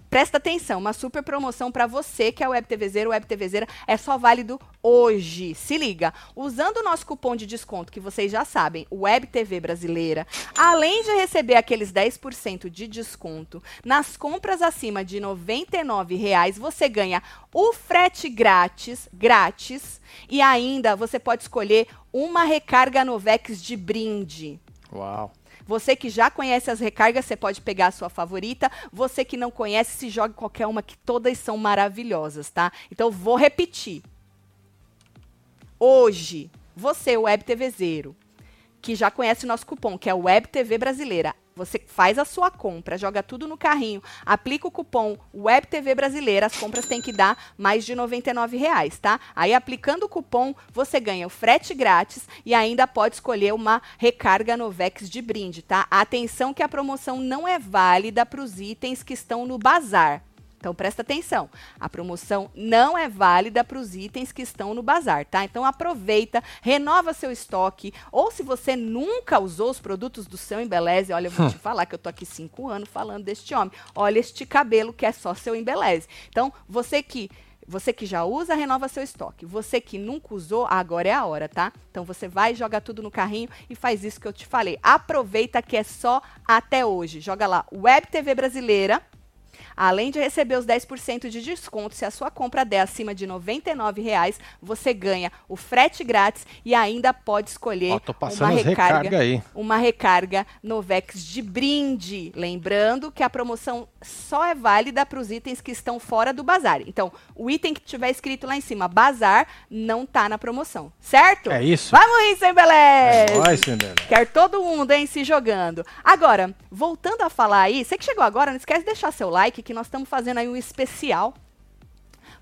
Presta atenção, uma super promoção para você que é Web TVzeiro, Web TVzeira, é só válido hoje. Se liga, usando o nosso cupom de desconto que vocês já sabem, Web TV Brasileira, além de receber aqueles 10% de desconto nas compras acima de R$ 99,00, você ganha o frete grátis, grátis, e ainda você pode escolher uma recarga Novex de brinde. Uau. Você que já conhece as recargas, você pode pegar a sua favorita. Você que não conhece, se jogue qualquer uma, que todas são maravilhosas, tá? Então, vou repetir. Hoje, você, Web TVzeiro, que já conhece o nosso cupom, que é Web TV Brasileira, você faz a sua compra, joga tudo no carrinho, aplica o cupom WebTV Brasileira, as compras têm que dar mais de R$ 99,00, tá? Aí aplicando o cupom, você ganha o frete grátis e ainda pode escolher uma recarga Novex de brinde, tá? Atenção que a promoção não é válida para os itens que estão no bazar. Então presta atenção, a promoção não é válida para os itens que estão no bazar, tá? Então aproveita, renova seu estoque, ou se você nunca usou os produtos do seu Embeleze, olha, eu vou te (laughs) falar que eu tô aqui cinco anos falando deste homem. Olha este cabelo que é só seu Embeleze. Então você que você que já usa, renova seu estoque. Você que nunca usou, agora é a hora, tá? Então você vai, joga tudo no carrinho e faz isso que eu te falei. Aproveita que é só até hoje. Joga lá, Web TV Brasileira Além de receber os 10% de desconto, se a sua compra der acima de R$ 99,00, você ganha o frete grátis e ainda pode escolher uma recarga, recarga uma recarga Novex de brinde. Lembrando que a promoção só é válida para os itens que estão fora do bazar. Então, o item que tiver escrito lá em cima, bazar, não tá na promoção, certo? É isso. Vamos rir, sem beleza! É nóis, Quer todo mundo, hein, se jogando. Agora, voltando a falar aí, você que chegou agora, não esquece de deixar seu like, que nós estamos fazendo aí um especial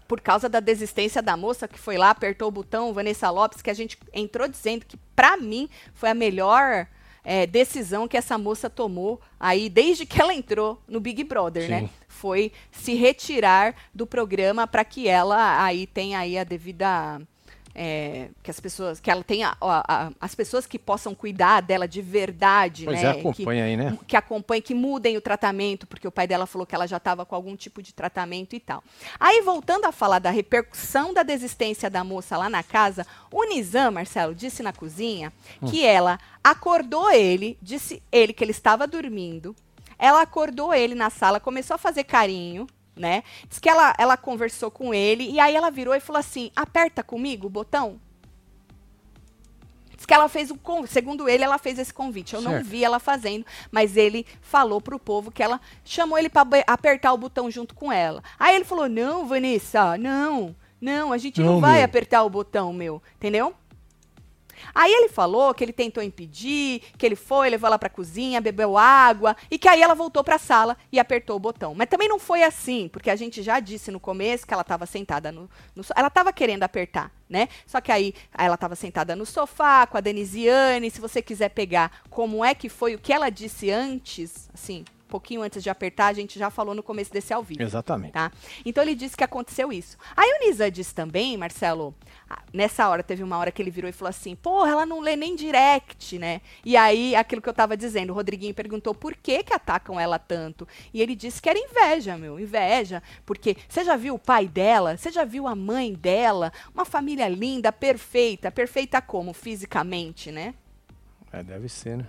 por causa da desistência da moça que foi lá, apertou o botão, Vanessa Lopes, que a gente entrou dizendo que, para mim, foi a melhor é, decisão que essa moça tomou aí desde que ela entrou no Big Brother, né? Sim. né? Foi se retirar do programa para que ela aí tenha aí a devida é, que as pessoas, que ela tenha a, a, as pessoas que possam cuidar dela de verdade, pois né? É, acompanha que, aí, né? Que acompanhem, que mudem o tratamento, porque o pai dela falou que ela já estava com algum tipo de tratamento e tal. Aí, voltando a falar da repercussão da desistência da moça lá na casa, o Nizam, Marcelo, disse na cozinha hum. que ela acordou ele, disse ele que ele estava dormindo, ela acordou ele na sala, começou a fazer carinho, né? Diz que ela, ela conversou com ele e aí ela virou e falou assim: aperta comigo o botão. que ela fez o convite. Segundo ele, ela fez esse convite. Eu não Certo. vi ela fazendo, mas ele falou pro povo que ela chamou ele para apertar o botão junto com ela. Aí ele falou: Não, Vanessa, não, não, a gente não, Não, vai meu. apertar o botão, meu. Entendeu? Aí ele falou que ele tentou impedir, que ele foi, levou ela pra cozinha, bebeu água e que aí ela voltou pra sala e apertou o botão. Mas também não foi assim, porque a gente já disse no começo que ela estava sentada no, no ela estava querendo apertar, né? Só que aí ela estava sentada no sofá com a Denisiane, se você quiser pegar como é que foi o que ela disse antes, assim, pouquinho antes de apertar, a gente já falou no começo desse ao vivo Exatamente. tá? Então ele disse que aconteceu isso. Aí o Nisa disse também, Marcelo, nessa hora, teve uma hora que ele virou e falou assim, porra, ela não lê nem direct, né? E aí, aquilo que eu tava dizendo, o Rodriguinho perguntou por que que atacam ela tanto. E ele disse que era inveja, meu, inveja, porque você já viu o pai dela? Você já viu a mãe dela? Uma família linda, perfeita, perfeita como? Fisicamente, né? É, deve ser, né?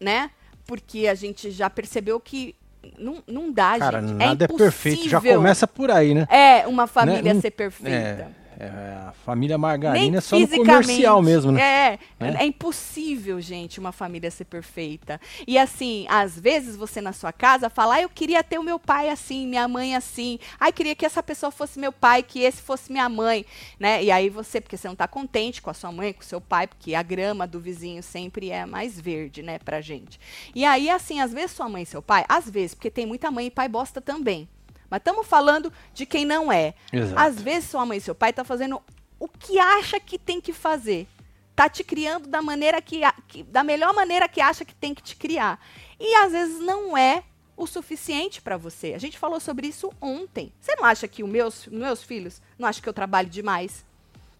Né? Porque a gente já percebeu que não, não dá, Cara, gente. nada é, perfeito. Já impossível. começa por aí, né? É, uma família Não- ser perfeita. É, é, a família Margarina é só no comercial mesmo, né? É, Né? é impossível, gente, uma família ser perfeita. E assim, às vezes você na sua casa fala, ah, eu queria ter o meu pai assim, minha mãe assim. Ai, queria que essa pessoa fosse meu pai, que esse fosse minha mãe, né? E aí você, porque você não tá contente com a sua mãe, com o seu pai, porque a grama do vizinho sempre é mais verde, né, pra gente. E aí, assim, às vezes sua mãe e seu pai, às vezes, porque tem muita mãe e pai bosta também. Mas estamos falando de quem não é. Exato. Às vezes sua mãe e seu pai tá fazendo o que acha que tem que fazer. Tá te criando da maneira que, que- da melhor maneira que acha que tem que te criar. E às vezes não é o suficiente para você. A gente falou sobre isso ontem. Você não acha que os meus, meus filhos não acham que eu trabalho demais?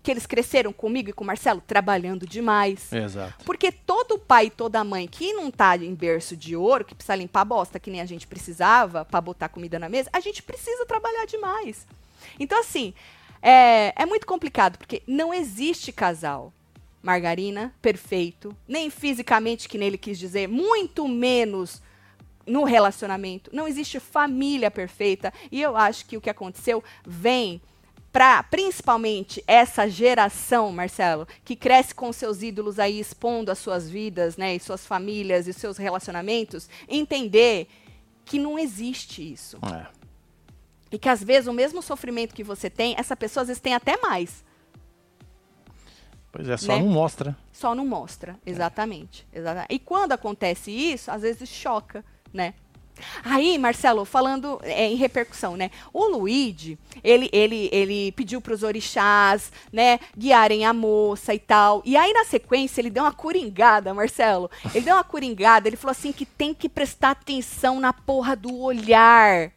Que eles cresceram comigo e com o Marcelo trabalhando demais? Exato. Porque todo pai e toda mãe que não tá em berço de ouro, que precisa limpar a bosta, que nem a gente precisava para botar comida na mesa, a gente precisa trabalhar demais. Então, assim, é, é muito complicado, porque não existe casal. Margarina, perfeito. Nem fisicamente, que nele quis dizer, muito menos no relacionamento. Não existe família perfeita. E eu acho que o que aconteceu vem para principalmente essa geração, Marcelo, que cresce com seus ídolos aí expondo as suas vidas, né, e suas famílias e seus relacionamentos, entender que não existe isso. É. E que às vezes o mesmo sofrimento que você tem, essa pessoa às vezes tem até mais. Pois é, só Né? não mostra. Só não mostra, exatamente, exata- E quando acontece isso, às vezes choca, né? Aí, Marcelo, falando é, em repercussão, né? O Luigi, ele, ele, ele pediu para os orixás, né, guiarem a moça e tal. E aí, na sequência, ele deu uma coringada, Marcelo. Ele deu uma coringada, ele falou assim que tem que prestar atenção na porra do olhar.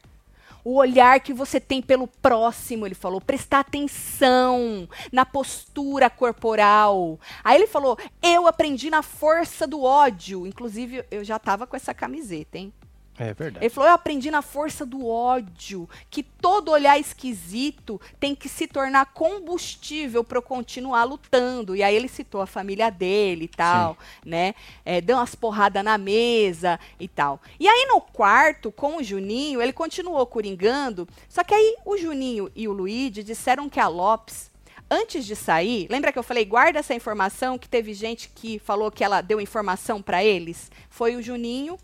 O olhar que você tem pelo próximo, ele falou, prestar atenção na postura corporal. Aí ele falou, eu aprendi na força do ódio. Inclusive, eu já tava com essa camiseta, hein? É verdade. Ele falou: Eu aprendi na força do ódio que todo olhar esquisito tem que se tornar combustível para eu continuar lutando. E aí ele citou a família dele e tal, né? É, deu umas porradas na mesa e tal. E aí no quarto, com o Juninho, ele continuou coringando. Só que aí o Juninho e o Luigi disseram que a Lopes. Antes de sair, lembra que eu falei, guarda essa informação, que teve gente que falou que ela deu informação para eles? Foi o Juninho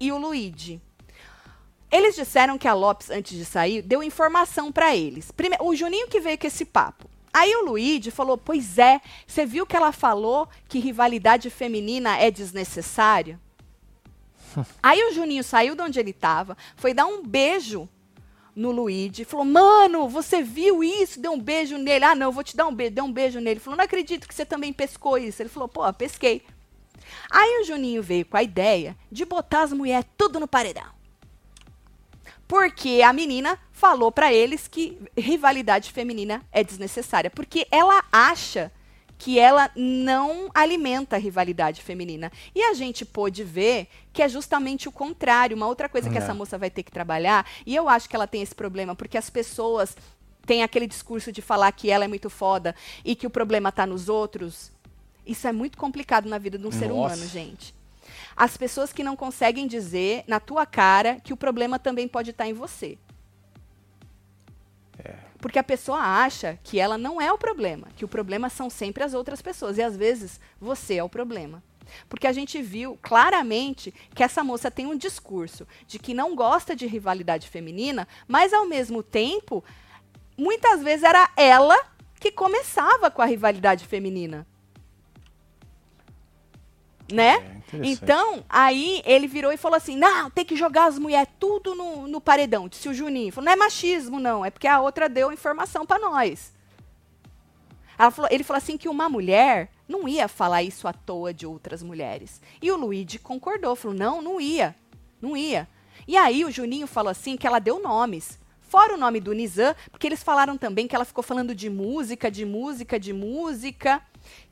e o Luigi. Eles disseram que a Lopes, antes de sair, deu informação para eles. Primeiro, o Juninho que veio com esse papo. Aí o Luigi falou: Pois é, você viu que ela falou que rivalidade feminina é desnecessária? (laughs) Aí o Juninho saiu de onde ele estava, foi dar um beijo no Luigi, falou: Mano, você viu isso? Deu um beijo nele. Ah, não, vou te dar um beijo. Deu um beijo nele. Falou: Não acredito que você também pescou isso. Ele falou: Pô, pesquei. Aí o Juninho veio com a ideia de botar as mulheres tudo no paredão. Porque a menina falou pra eles que rivalidade feminina é desnecessária. Porque ela acha que ela não alimenta a rivalidade feminina. E a gente pôde ver que é justamente o contrário. Uma outra coisa que É. essa moça vai ter que trabalhar, e eu acho que ela tem esse problema, porque as pessoas têm aquele discurso de falar que ela é muito foda e que o problema tá nos outros. Isso é muito complicado na vida de um ser Nossa. humano, gente. As pessoas que não conseguem dizer na tua cara que o problema também pode estar em você. Porque a pessoa acha que ela não é o problema, que o problema são sempre as outras pessoas. E às vezes você é o problema. Porque a gente viu claramente que essa moça tem um discurso de que não gosta de rivalidade feminina, mas ao mesmo tempo, muitas vezes era ela que começava com a rivalidade feminina. Né? É, então, aí ele virou e falou assim: não, tem que jogar as mulheres tudo no, no paredão, disse o Juninho. Falou, não é machismo, não, é porque a outra deu informação para nós. Falou, ele falou assim que uma mulher não ia falar isso à toa de outras mulheres. E o Luigi concordou, falou: não, não ia. Não ia. E aí o Juninho falou assim que ela deu nomes. Fora o nome do Nizam, porque eles falaram também que ela ficou falando de música, de música, de música,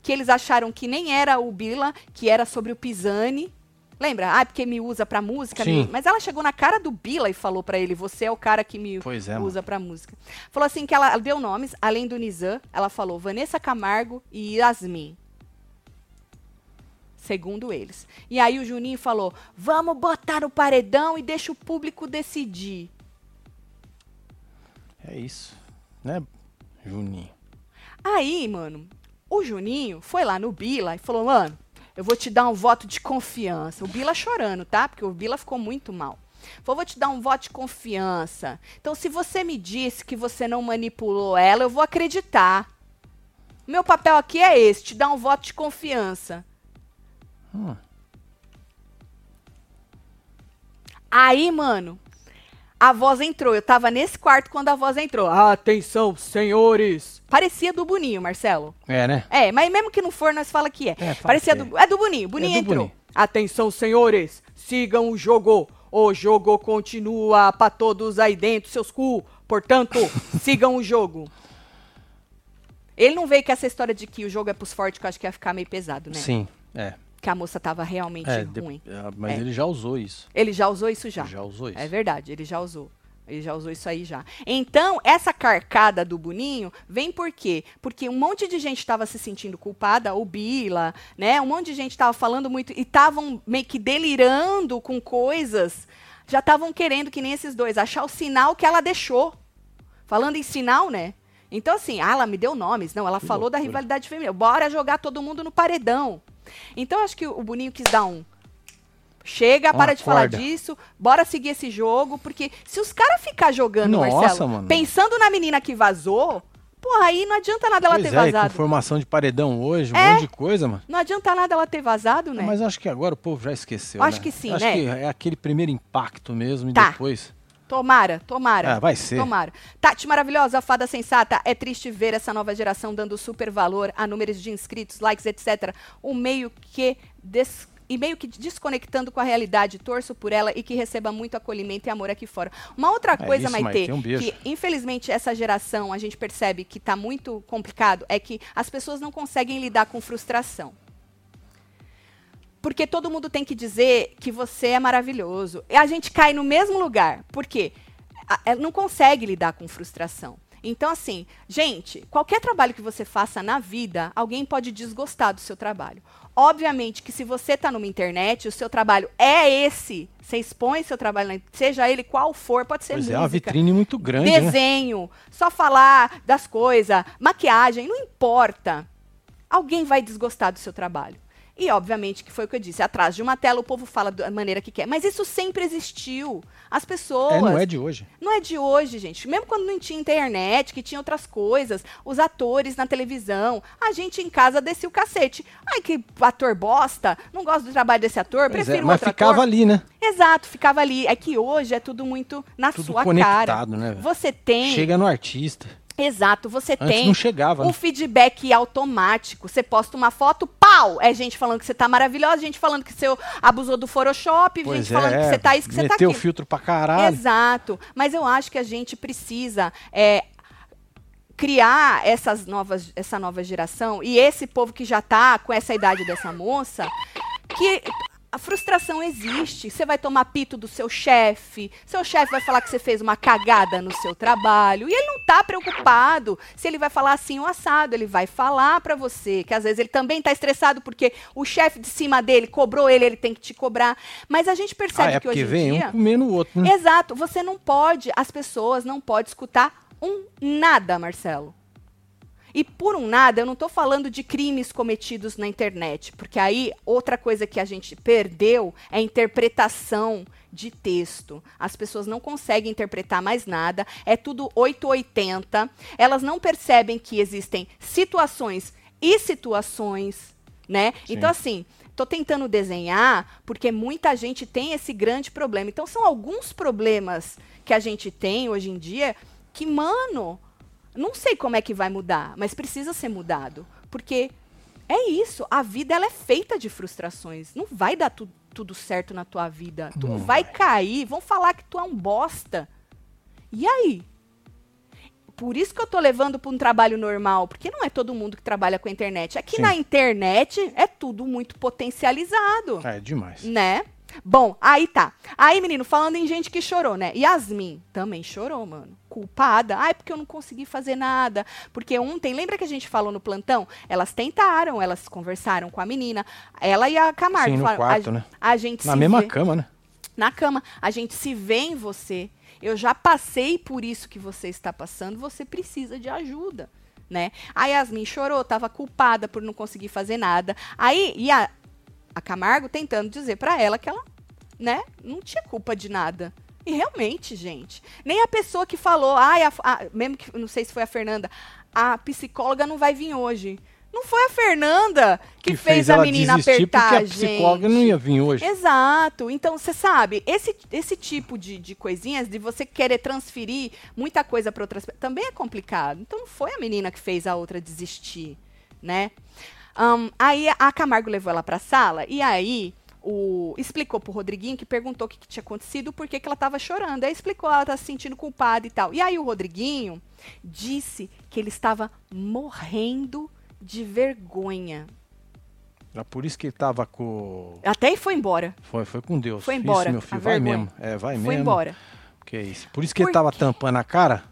que eles acharam que nem era o Bila, que era sobre o Pisani. Lembra? Ah, porque me usa pra música. Sim. Mas ela chegou na cara do Bila e falou para ele: Você é o cara que me Pois é, usa pra música. Falou assim que ela deu nomes, além do Nizam, ela falou Vanessa Camargo e Yasmin. Segundo eles. E aí o Juninho falou: Vamos botar no paredão e deixa o público decidir. É isso. Né, Juninho? Aí, mano, o Juninho foi lá no Bila e falou: Mano, eu vou te dar um voto de confiança. O Bila chorando, tá? Porque o Bila ficou muito mal. Falou, vou te dar um voto de confiança. Então, se você me disse que você não manipulou ela, eu vou acreditar. Meu papel aqui é esse, te dar um voto de confiança. Hum. Aí, mano, a voz entrou. Eu tava nesse quarto quando a voz entrou. Atenção, senhores! Parecia do Boninho, Marcelo. É, né? É, mas mesmo que não for, nós fala que é. É, Parecia que é. do, é do Boninho. Boninho do entrou. Boninho. Atenção, senhores, sigam o jogo. O jogo continua pra todos aí dentro, seus cu. Portanto, (laughs) sigam o jogo. Ele não veio com essa história de que o jogo é pros fortes, que eu acho que ia ficar meio pesado, né? Sim, é. Que a moça tava realmente é de- ruim. é, mas É. ele já usou isso. Ele já usou isso já. Já usou isso. É verdade, ele já usou. Ele já usou isso aí já. Então, essa carcada do Boninho vem por quê? Porque um monte de gente estava se sentindo culpada, o Bila, né? Um monte de gente estava falando muito e estavam meio que delirando com coisas. Já estavam querendo, que nem esses dois, achar o sinal que ela deixou. Falando em sinal, né? Então, assim, ah, ela me deu nomes. Não, ela Que falou da loucura. rivalidade feminina. Bora jogar todo mundo no paredão. Então, acho que o Boninho quis dar um. Chega, para de falar disso, bora seguir esse jogo, porque se os caras ficar jogando, Nossa, Marcelo, mano. pensando na menina que vazou, porra, aí não adianta nada ela pois ter é, e com vazado. formação de paredão hoje, um É. monte de coisa, mano. Não adianta nada ela ter vazado, né? Mas acho que agora o povo já esqueceu. Acho né? que sim, acho né? que é aquele primeiro impacto mesmo e Tá. depois. Tomara, tomara. Ah, vai ser. Tomara. Tati maravilhosa, fada sensata. É triste ver essa nova geração dando super valor a números de inscritos, likes, etc. O meio que des- e meio que desconectando com a realidade. Torço por ela e que receba muito acolhimento e amor aqui fora. Uma outra É coisa, isso, Maitê, Maitê, um que infelizmente essa geração a gente percebe que está muito complicado, é que as pessoas não conseguem lidar com frustração. Porque todo mundo tem que dizer que você é maravilhoso. E a gente cai no mesmo lugar. Por quê? Ela não consegue lidar com frustração. Então, assim, gente, qualquer trabalho que você faça na vida, alguém pode desgostar do seu trabalho. Obviamente que se você está numa internet, o seu trabalho é esse, você expõe seu trabalho, seja ele qual for, pode ser Pois é, música, uma vitrine muito grande, né? desenho, só falar das coisas, maquiagem, não importa. Alguém vai desgostar do seu trabalho. E, obviamente, que foi o que eu disse. Atrás de uma tela, o povo fala da maneira que quer. Mas isso sempre existiu. As pessoas. É, não é de hoje. Não é de hoje, gente. Mesmo quando não tinha internet, que tinha outras coisas, os atores na televisão, a gente em casa descia o cacete. Ai, que ator bosta, não gosto do trabalho desse ator, Pois é, prefiro mas outro ficava ator. ali, né? Exato, ficava ali. É que hoje é tudo muito na Tudo sua cara. né? Você tem. Chega no artista. Exato, você Antes tem não chegava, um né? feedback automático. Você posta uma foto, pau! É gente falando que você tá maravilhosa, gente falando que você abusou do Photoshop, Pois gente é, falando que você tá isso, que você tá aquilo. filtro pra caralho. Exato. Mas eu acho que a gente precisa é, criar essas novas, essa nova geração e esse povo que já tá com essa idade dessa moça, que a frustração existe. Você vai tomar pito do seu chefe, seu chefe vai falar que você fez uma cagada no seu trabalho, e ele não tá preocupado se ele vai falar assim ou assado, ele vai falar pra você, que às vezes ele também tá estressado porque o chefe de cima dele cobrou ele, ele tem que te cobrar. Mas a gente Ah, percebe é que hoje em vem dia um comendo o outro, né? Exato, você não pode, as pessoas não podem escutar Um nada, Marcelo. E por um nada, eu não estou falando de crimes cometidos na internet, porque aí outra coisa que a gente perdeu é a interpretação de texto. As pessoas não conseguem interpretar mais nada, é tudo 880. Elas não percebem que existem situações e situações, né? Sim. Então assim, tô tentando desenhar porque muita gente tem esse grande problema. Então são alguns problemas que a gente tem hoje em dia que, mano, não sei como é que vai mudar, mas precisa ser mudado, porque é isso, a vida ela é feita de frustrações. Não vai dar tu, tudo certo na tua vida. Tu Não vai cair, vão falar que tu é um bosta. E aí? Por isso que eu tô levando para um trabalho normal, porque não é todo mundo que trabalha com a internet. Aqui Sim. na internet é tudo muito potencializado É demais. né? Bom, aí tá. Aí, menino, falando em gente que chorou, né? Yasmin também chorou, mano. Culpada. Ai, porque eu não consegui fazer nada. Porque ontem, lembra que a gente falou no plantão? Elas tentaram, elas conversaram com a menina. Ela e a Camargo. Sim, no falaram, quarto, a, né? a gente Na mesma vê cama, né? na cama. A gente se vê em você. Eu já passei por isso que você está passando. Você precisa de ajuda, né? A Yasmin chorou, estava culpada por não conseguir fazer nada. Aí, e a, a Camargo tentando dizer para ela que ela, né, não tinha culpa de nada. E realmente, gente, nem a pessoa que falou, ai, a- a- mesmo que não sei se foi a Fernanda, a psicóloga não vai vir hoje. Não foi a Fernanda que, fez, a ela menina apertar porque a a psicóloga gente. não ia vir hoje. Exato. Então, você sabe, esse, esse tipo de, de coisinhas, de você querer transferir muita coisa para outras pessoas, também é complicado. Então, não foi a menina que fez a outra desistir, né? Ahn, aí a Camargo levou ela pra sala e aí o, explicou pro Rodriguinho que perguntou o que, que tinha acontecido, por que ela tava chorando. Aí explicou, ela tá se sentindo culpada e tal. E aí o Rodriguinho disse que ele estava morrendo de vergonha. Era por isso que ele tava com. Até foi embora. Foi, foi com Deus. Foi embora, Isso, meu filho, vai vergonha. mesmo. É, vai Foi mesmo. embora. Que é isso. Por isso que ele Por tava quê? tampando a cara,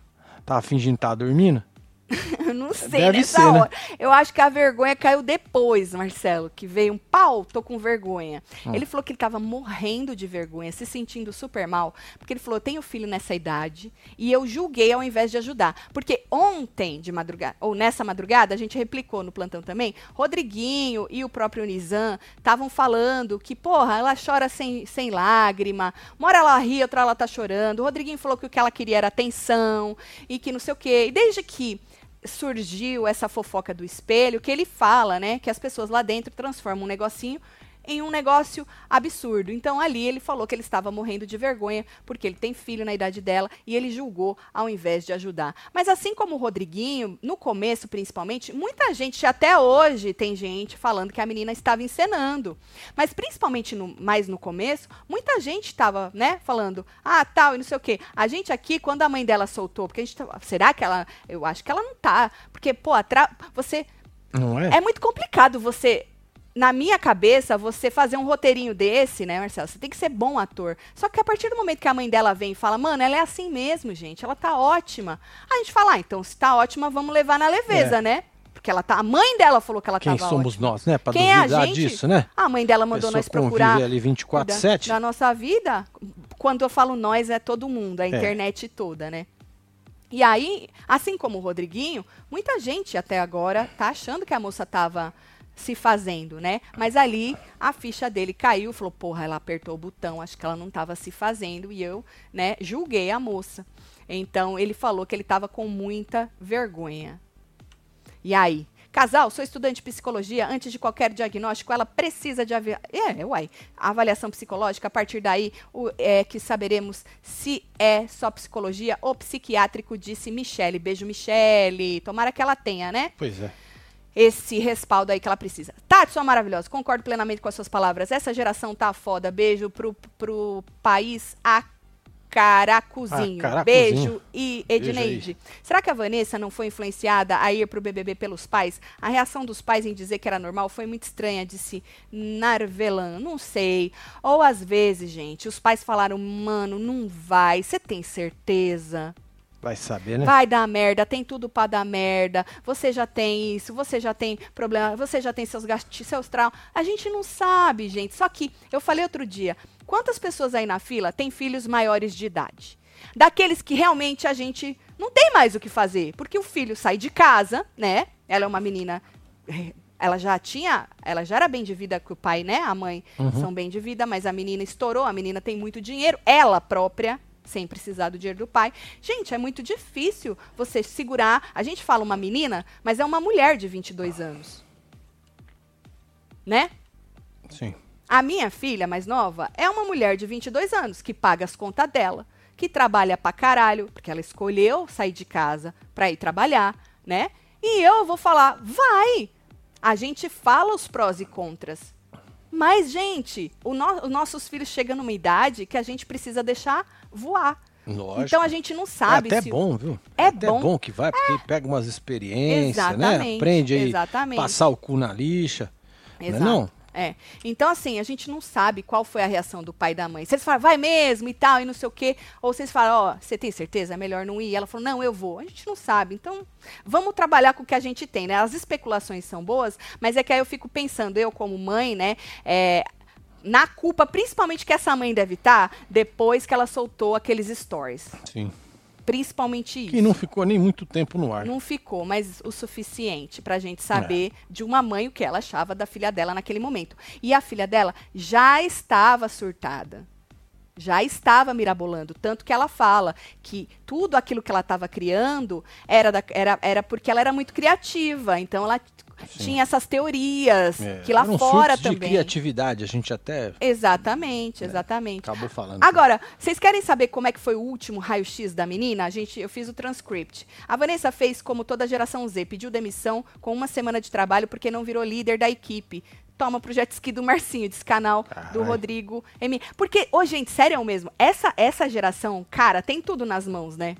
tava fingindo que tava dormindo. (laughs) Sei Deve nessa ser, né? hora. Eu acho que a vergonha caiu depois, Marcelo, que veio um pau, tô com vergonha. Hum. Ele falou que ele tava morrendo de vergonha, se sentindo super mal, porque ele falou: "Eu tenho filho nessa idade e eu julguei ao invés de ajudar". Porque ontem de madrugada, ou nessa madrugada, a gente replicou no plantão também, Rodriguinho e o próprio Nizam estavam falando que, porra, ela chora sem, sem lágrima, uma hora ela ri, outra ela tá chorando. O Rodriguinho falou que o que ela queria era atenção e que não sei o quê. E desde que surgiu essa fofoca do espelho, que ele fala, né, que as pessoas lá dentro transformam um negocinho em um negócio absurdo. Então ali ele falou que ele estava morrendo de vergonha porque ele tem filho na idade dela e ele julgou ao invés de ajudar. Mas assim como o Rodriguinho, no começo principalmente, muita gente até hoje tem gente falando que a menina estava encenando. Mas principalmente no, mais no começo, muita gente estava, né, falando: "Ah, tal, e não sei o quê". A gente aqui quando a mãe dela soltou, porque a gente tava- será que ela, eu acho que ela não tá, porque pô, atra- você Não é? é muito complicado você. Na minha cabeça, você fazer um roteirinho desse, né, Marcelo? Você tem que ser bom ator. Só que a partir do momento que a mãe dela vem e fala, mano, ela é assim mesmo, gente, ela tá ótima. A gente fala, ah, então se tá ótima, vamos levar na leveza, É. né? Porque ela tá. A mãe dela falou que ela Quem tava somos ótima. nós, né? Pra Quem é a duvidar gente? disso, né? A mãe dela mandou Pessoa nós procurar ali da, 24/7. da nossa vida. Quando eu falo nós, é todo mundo, a internet toda, né? E aí, assim como o Rodriguinho, muita gente até agora tá achando que a moça tava se fazendo, né? Mas ali a ficha dele caiu, falou: "Porra, ela apertou o botão, acho que ela não tava se fazendo" e eu, né, julguei a moça. Então ele falou que ele tava com muita vergonha. E aí, casal, sou estudante de psicologia, antes de qualquer diagnóstico, ela precisa de avi- é, uai, avaliação psicológica, a partir daí o, é que saberemos se é só psicologia ou psiquiátrico, disse Michele. Beijo, Michele. Tomara que ela tenha, né? Pois é. Esse respaldo aí que ela precisa. Tati, sua maravilhosa, concordo plenamente com as suas palavras. Essa geração tá foda. Beijo pro, pro país Acaracuzinho. Acaracuzinho. Beijo e Beijo aí. Edneide. Será que a Vanessa não foi influenciada a ir pro BBB pelos pais? A reação dos pais em dizer que era normal foi muito estranha, disse Narvelan. Não sei. Ou às vezes, gente, os pais falaram, mano, não vai. Você tem certeza? Vai saber, né? Vai dar merda, tem tudo pra dar merda. Você já tem isso, você já tem problema, você já tem seus gastos, seus traumas. A gente não sabe, gente. Só que eu falei outro dia, quantas pessoas aí na fila têm filhos maiores de idade? daqueles que realmente a gente não tem mais o que fazer, porque o filho sai de casa, né? Ela é uma menina eh, ela já tinha, ela já era bem de vida com o pai, né? A mãe Uhum. são bem de vida, mas a menina estourou, a menina tem muito dinheiro, ela própria, sem precisar do dinheiro do pai. Gente, é muito difícil você segurar. A gente fala uma menina, mas é uma mulher de 22 anos. Né? Sim. A minha filha mais nova é uma mulher de 22 anos que paga as contas dela, que trabalha pra caralho, porque ela escolheu sair de casa pra ir trabalhar, né? E eu vou falar, vai! A gente fala os prós e contras. Mas, gente, o no- os nossos filhos chegam numa idade que a gente precisa deixar voar. Lógico. Então a gente não sabe é até se. bom, viu? É até bom. bom que vai, porque pega umas experiências, né? Exatamente, Aprende aí exatamente. passar o cu na lixa. Não é Exato. não? É. Então, assim, a gente não sabe qual foi a reação do pai e da mãe. Vocês falam, vai mesmo e tal, e não sei o quê. Ou vocês falam, ó, você tem certeza? É melhor não ir. Ela falou, não, eu vou. A gente não sabe. Então, vamos trabalhar com o que a gente tem, né? As especulações são boas, mas é que aí eu fico pensando, eu como mãe, né? é, na culpa, principalmente que essa mãe deve estar, depois que ela soltou aqueles stories. Sim. Principalmente isso. Que não ficou nem muito tempo no ar. Não ficou, mas o suficiente pra gente saber de uma mãe o que ela achava da filha dela naquele momento. E a filha dela já estava surtada. Já estava mirabolando. Tanto que ela fala que tudo aquilo que ela estava criando era, da- era, era porque ela era muito criativa. Então ela t- tinha essas teorias É, que lá eram fora também. de criatividade, a gente até Exatamente, exatamente. acabou falando. Agora, vocês querem saber como é que foi o último raio-x da menina? A gente, eu fiz o transcript. A Vanessa fez como toda a geração Z, pediu demissão com uma semana de trabalho porque não virou líder da equipe. Toma pro jet ski do Marcinho, desse canal do Caralho. Rodrigo M. Porque, ô, gente, sério mesmo, essa, essa geração, cara, tem tudo nas mãos, né?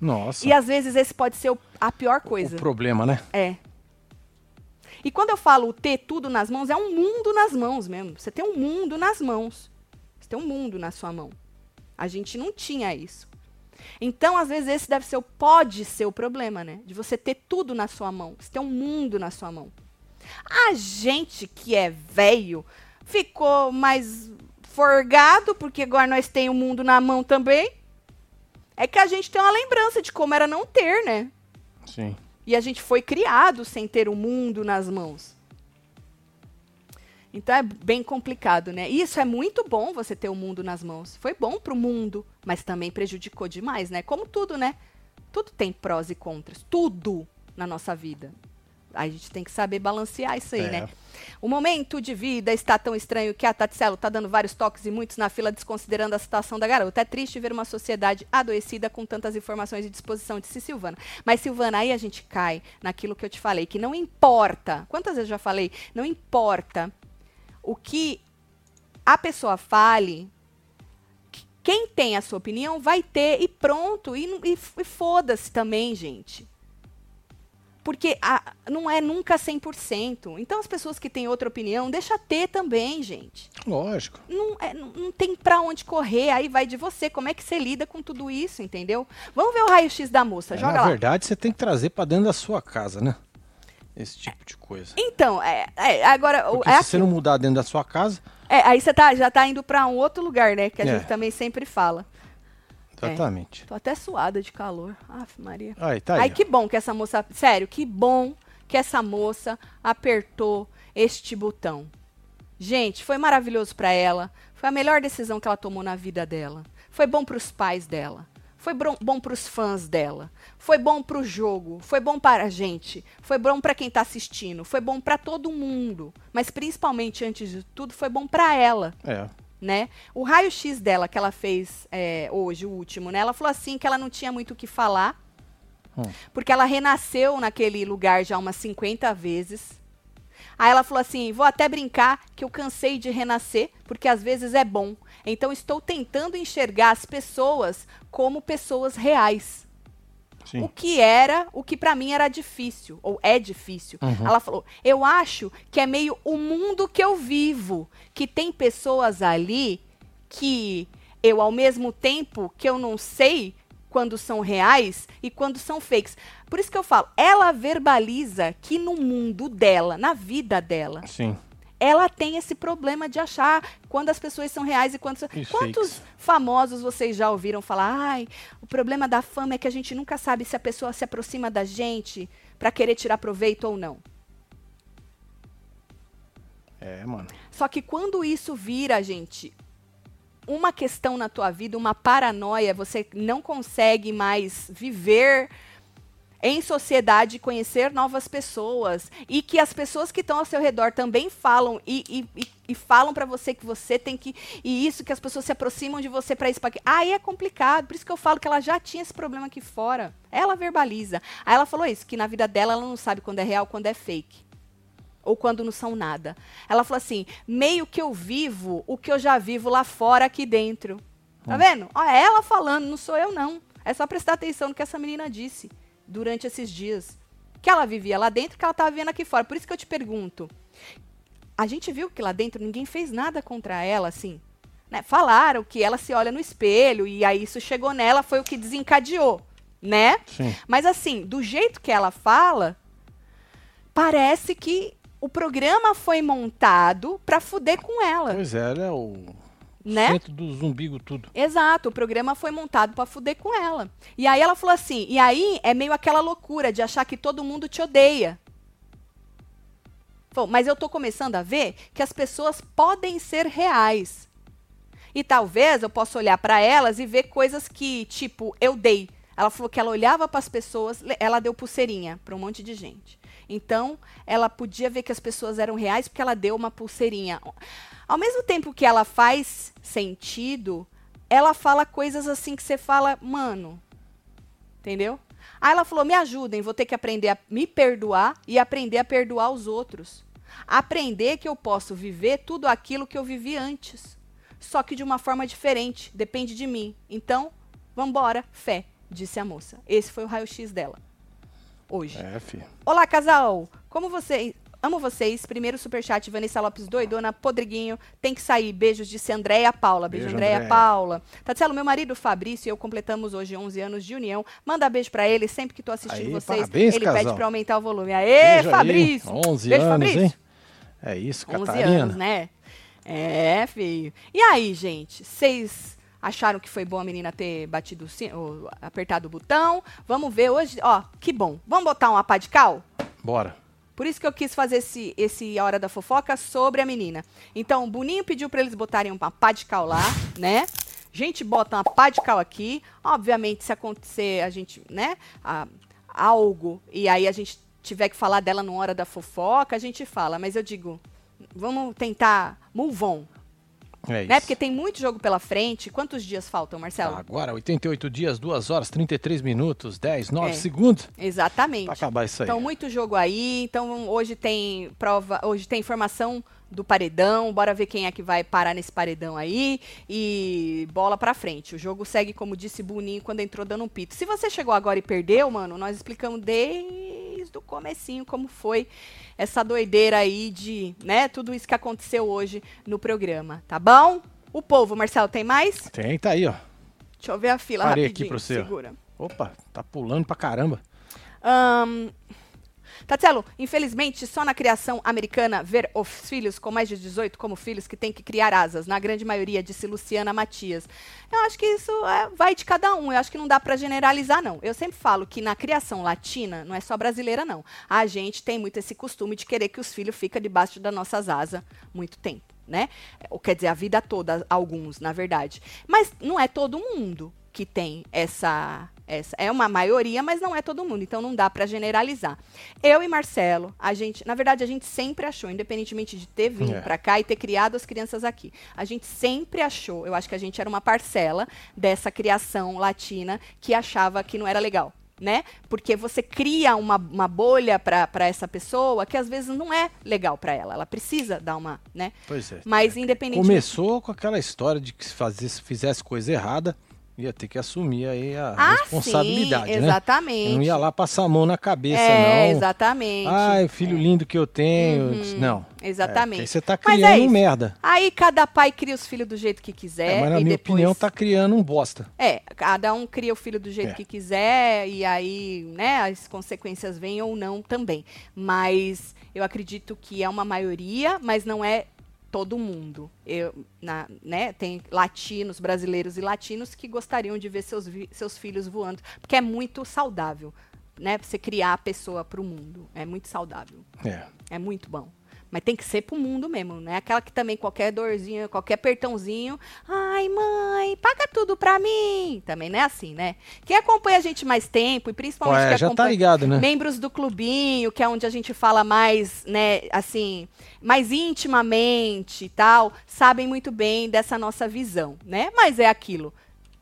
Nossa, E às vezes esse pode ser o- a pior coisa. o problema, né? É. E quando eu falo ter tudo nas mãos, é um mundo nas mãos mesmo. Você tem um mundo nas mãos. Você tem um mundo na sua mão. A gente não tinha isso. Então, às vezes, esse deve ser o, pode ser o problema, né? De você ter tudo na sua mão. Você ter um mundo na sua mão. A gente que é velho ficou mais forgado, porque agora nós temos o mundo na mão também. É que a gente tem uma lembrança de como era não ter, né? Sim. E a gente foi criado sem ter o mundo nas mãos. Então é bem complicado, né? E Isso é muito bom você ter o mundo nas mãos. Foi bom pro mundo, mas também prejudicou demais, né? Como tudo, né? Tudo tem prós e contras. Tudo na nossa vida. A gente tem que saber balancear isso aí, É. né? O momento de vida está tão estranho que a Tatselo está dando vários toques e muitos na fila desconsiderando a situação da garota. É triste ver uma sociedade adoecida com tantas informações e disposição, disse Silvana. Mas, Silvana, aí a gente cai naquilo que eu te falei, que não importa. Quantas vezes eu já falei? Não importa o que a pessoa fale. que Quem tem a sua opinião vai ter e pronto. E, e e foda-se também, gente. Porque a- não é nunca 100%. Então, as pessoas que têm outra opinião, deixa ter também, gente. Lógico. Não, é- não- não tem pra onde correr, aí vai de você. Como é que você lida com tudo isso, entendeu? Vamos ver o raio-x da moça, É, joga na lá. verdade, você tem que trazer pra dentro da sua casa, né? Esse tipo de coisa. Então, é, é, agora, Porque é se aquilo. você não mudar dentro da sua casa, É, aí você tá, já tá indo pra um outro lugar, né? Que a É. gente também sempre fala. Exatamente. Tô até suada de calor. Aff, Maria. Aí, tá aí. Ai, que bom que essa moça. Sério, que bom que essa moça apertou este botão. Gente, foi maravilhoso pra ela. Foi a melhor decisão que ela tomou na vida dela. Foi bom pros pais dela. Foi bom, bom pros fãs dela. Foi bom pro jogo. Foi bom para a gente. Foi bom pra quem tá assistindo. Foi bom pra todo mundo. Mas principalmente, antes de tudo, foi bom pra ela É. né? O raio-x dela que ela fez é, hoje, o último, né? Ela falou assim que ela não tinha muito o que falar, Hum. porque ela renasceu naquele lugar já umas 50 vezes. Aí ela falou assim: vou até brincar que eu cansei de renascer, porque às vezes é bom. Então estou tentando enxergar as pessoas como pessoas reais. Sim. O que era, o que pra mim era difícil, ou é difícil. Uhum. Ela falou: eu acho que é meio o mundo que eu vivo, que tem pessoas ali que eu, ao mesmo tempo que eu não sei quando são reais e quando são fakes. Por isso que eu falo, ela verbaliza que no mundo dela, na vida dela, Sim. Ela tem esse problema de achar quando as pessoas são reais e quando E quantos fakes. famosos vocês já ouviram falar ai o problema da fama é que a gente nunca sabe se a pessoa se aproxima da gente pra querer tirar proveito ou não É, mano. só que quando isso vira, gente, uma questão na tua vida, uma paranoia, você não consegue mais viver em sociedade, conhecer novas pessoas e que as pessoas que estão ao seu redor também falam e, e- e- falam pra você que você tem que e isso que as pessoas se aproximam de você pra isso, aquilo. Aí é complicado. Por isso que eu falo que ela já tinha esse problema aqui fora. Ela verbaliza. Aí ela falou isso, que na vida dela ela não sabe quando é real, quando é fake ou quando não são nada. Ela falou assim: meio que eu vivo o que eu já vivo lá fora, aqui dentro. Tá vendo? Ó, ela falando, não sou eu, não. É só prestar atenção no que essa menina disse durante esses dias. Que ela vivia lá dentro, que ela estava vivendo aqui fora. Por isso que eu te pergunto. A gente viu que lá dentro ninguém fez nada contra ela, assim. Né? Falaram que ela se olha no espelho e aí isso chegou nela, foi o que desencadeou, né? Sim. Mas assim, do jeito que ela fala, parece que o programa foi montado pra fuder com ela, Pois é, ela é o né? centro do zumbigo tudo. Exato, o programa foi montado pra fuder com ela. E aí ela falou assim, e aí é meio aquela loucura de achar que todo mundo te odeia. Bom, mas eu tô começando a ver que as pessoas podem ser reais. E talvez eu possa olhar pra elas e ver coisas que, tipo, eu dei. Ela falou que ela olhava para as pessoas, ela deu pulseirinha para um monte de gente. Então, ela podia ver que as pessoas eram reais porque ela deu uma pulseirinha. Ao mesmo tempo que ela faz sentido, ela fala coisas assim que você fala, mano, entendeu? Aí ela falou: me ajudem, vou ter que aprender a me perdoar e aprender a perdoar os outros. Aprender que eu posso viver tudo aquilo que eu vivi antes, só que de uma forma diferente, depende de mim. Então, vambora, fé, disse a moça. Esse foi o raio-x dela. Hoje. É, filho. Olá, casal! Como vocês. Amo vocês. Primeiro superchat, Vanessa Lopes doidona, Podriguinho. Tem que sair. Beijos, disse Andréia Paula. Beijo, Beijo, Andréia. Paula. Tatielo, meu marido Fabrício e eu completamos hoje 11 anos de união. Manda beijo pra ele. Sempre que tô assistindo Aê, vocês, parabéns, ele casal. pede pra aumentar o volume. Aê, Beijo aí. Fabrício! 11 Beijo, anos, Fabrício. hein? É isso, 11 Catarina. anos, né? É, filho. E aí, gente? Vocês acharam que foi bom a menina ter batido, o apertado o botão? Vamos ver hoje. Ó, que bom. Vamos botar uma pá de cal? Bora. Por isso que eu quis fazer esse, esse A Hora da Fofoca sobre a menina. Então, o Boninho pediu pra eles botarem uma pá de cal lá, né? A gente bota uma pá de cal aqui. Obviamente, se acontecer, a gente, né? a- algo, e aí a gente tiver que falar dela numa Hora da Fofoca, a gente fala. Mas eu digo, vamos tentar move on, É isso. né? Porque tem muito jogo pela frente. Quantos dias faltam, Marcelo? Agora, 88 dias, 2 horas, 33 minutos, 10, 9 É. segundos. Exatamente. Pra acabar isso aí. Então, muito jogo aí. Então, hoje tem prova, hoje tem informação do paredão. Bora ver quem é que vai parar nesse paredão aí. E bola pra frente. O jogo segue, como disse Boninho, quando entrou dando um pito. Se você chegou agora e perdeu, mano, nós explicamos desde o comecinho como foi essa doideira aí de, né, tudo isso que aconteceu hoje no programa, tá bom? O povo, Marcelo, tem mais? Tem, tá aí, ó. Deixa eu ver a fila Parei rapidinho. aqui pro você, ó. Segura. Opa, tá pulando pra caramba. Ahn, Tatielo, infelizmente, só na criação americana ver os filhos com mais de 18 como filhos que têm que criar asas, na grande maioria, disse Luciana Matias. Eu acho que isso é, vai de cada um, eu acho que não dá para generalizar, não. Eu sempre falo que na criação latina, não é só brasileira, não. A gente tem muito esse costume de querer que os filhos fiquem debaixo das nossas asas muito tempo. Né? Ou quer dizer, a vida toda, alguns, na verdade. Mas não é todo mundo que tem essa, essa. É uma maioria, mas não é todo mundo. Então não dá para generalizar. Eu e Marcelo, a gente, na verdade, a gente sempre achou, independentemente de ter vindo É. para cá e ter criado as crianças aqui, a gente sempre achou. Eu acho que a gente era uma parcela dessa criação latina que achava que não era legal. Né? Porque você cria uma, uma bolha para essa pessoa que às vezes não é legal para ela. Ela precisa dar uma, né? Pois é. Mas independente Começou com aquela história de que se fazesse, fizesse coisa errada, ia ter que assumir aí a ah, responsabilidade, sim, né? exatamente. Não ia lá passar a mão na cabeça, é, não. exatamente. Ai, filho lindo que eu tenho. Uhum, Não. Exatamente. É, porque você tá Mas criando é merda. Aí cada pai cria os filhos do jeito que quiser. É, mas na minha depois... opinião tá criando um bosta. É, cada um cria o filho do jeito É. que quiser e aí, né, as consequências vêm ou não também. Mas eu acredito que é uma maioria, mas não é todo mundo. Eu, na, né, tem latinos, brasileiros e latinos que gostariam de ver seus, seus filhos voando, porque é muito saudável, né, você criar a pessoa para o mundo. É muito saudável. É. É muito bom. Mas tem que ser pro mundo mesmo, né? Aquela que também qualquer dorzinha, qualquer apertãozinho, ai mãe, paga tudo pra mim. Também não é assim, né? Quem acompanha a gente mais tempo e principalmente Ué, já tá acompanha ligado, né? membros do clubinho, que é onde a gente fala mais, né, assim, mais intimamente e tal, sabem muito bem dessa nossa visão, né? Mas é aquilo.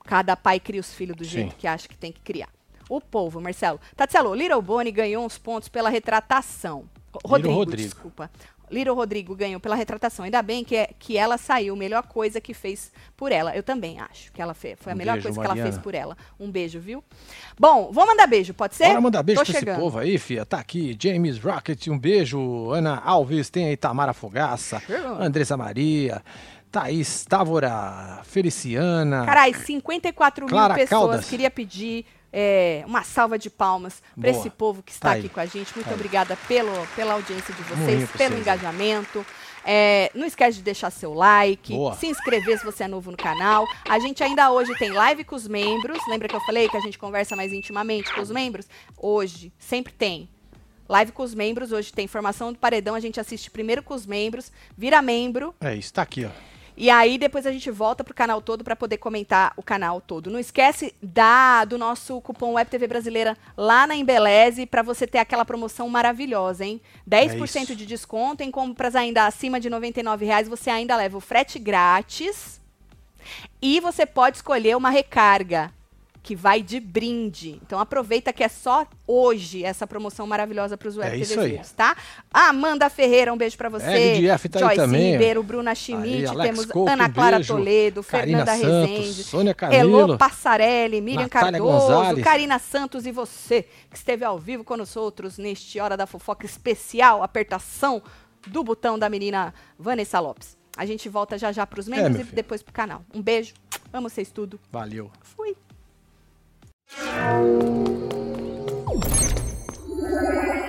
Cada pai cria os filhos do Sim. jeito que acha que tem que criar. O povo, Marcelo. Tatselo, Little Bonnie ganhou uns pontos pela retratação. Rodrigo, Rodrigo. desculpa. Little Rodrigo ganhou pela retratação. Ainda bem que, é- que ela saiu. Melhor coisa que fez por ela. Eu também acho que ela fez. Foi a Um melhor beijo, coisa que ela Mariana. fez por ela. Um beijo, viu? Bom, vou mandar beijo, pode ser? Bora mandar beijo Tô pra esse chegando. povo aí, fia. Tá aqui, James Rocket, um beijo. Ana Alves, tem aí Tamara Fogaça, Chegou. Andressa Maria, Thaís Távora, Feliciana. Carai, 54 Clara mil pessoas. Caldas. Queria pedir é, uma salva de palmas para esse povo que está Tá aqui com a gente. Muito Tá obrigada pelo, pela audiência de vocês, pelo engajamento. É, não esquece de deixar seu like, Boa. se inscrever se você é novo no canal. A gente ainda hoje tem live com os membros. Lembra que eu falei que a gente conversa mais intimamente com os membros? Hoje, sempre tem. Live com os membros, hoje tem formação do paredão, a gente assiste primeiro com os membros, vira membro, É isso, tá aqui, ó. E aí depois a gente volta pro canal todo para poder comentar o canal todo. Não esquece da do nosso cupom Web TV Brasileira lá na Embeleze para você ter aquela promoção maravilhosa, hein? 10% É de desconto em compras ainda acima de 99 reais, você ainda leva o frete grátis. E você pode escolher uma recarga que vai de brinde. Então aproveita que é só hoje essa promoção maravilhosa para os web É aí. TVzinhos, tá? Amanda Ferreira, um beijo para você. RDF tá aí Joyce também, ó. Ribeiro, Bruna Schmidt, Aí, temos Couto, Ana um Clara beijo. Toledo, Karina Fernanda Santos, Rezende, Sônia Elô Camilo. Passarelli, Miriam Natália Cardoso, Gonzalez. Karina Santos e você que esteve ao vivo com nós outros neste Hora da Fofoca especial, apertação do botão da menina Vanessa Lopes. A gente volta já já para os membros É, e depois pro canal. Um beijo, amo vocês tudo. Valeu. Fui. Thank you.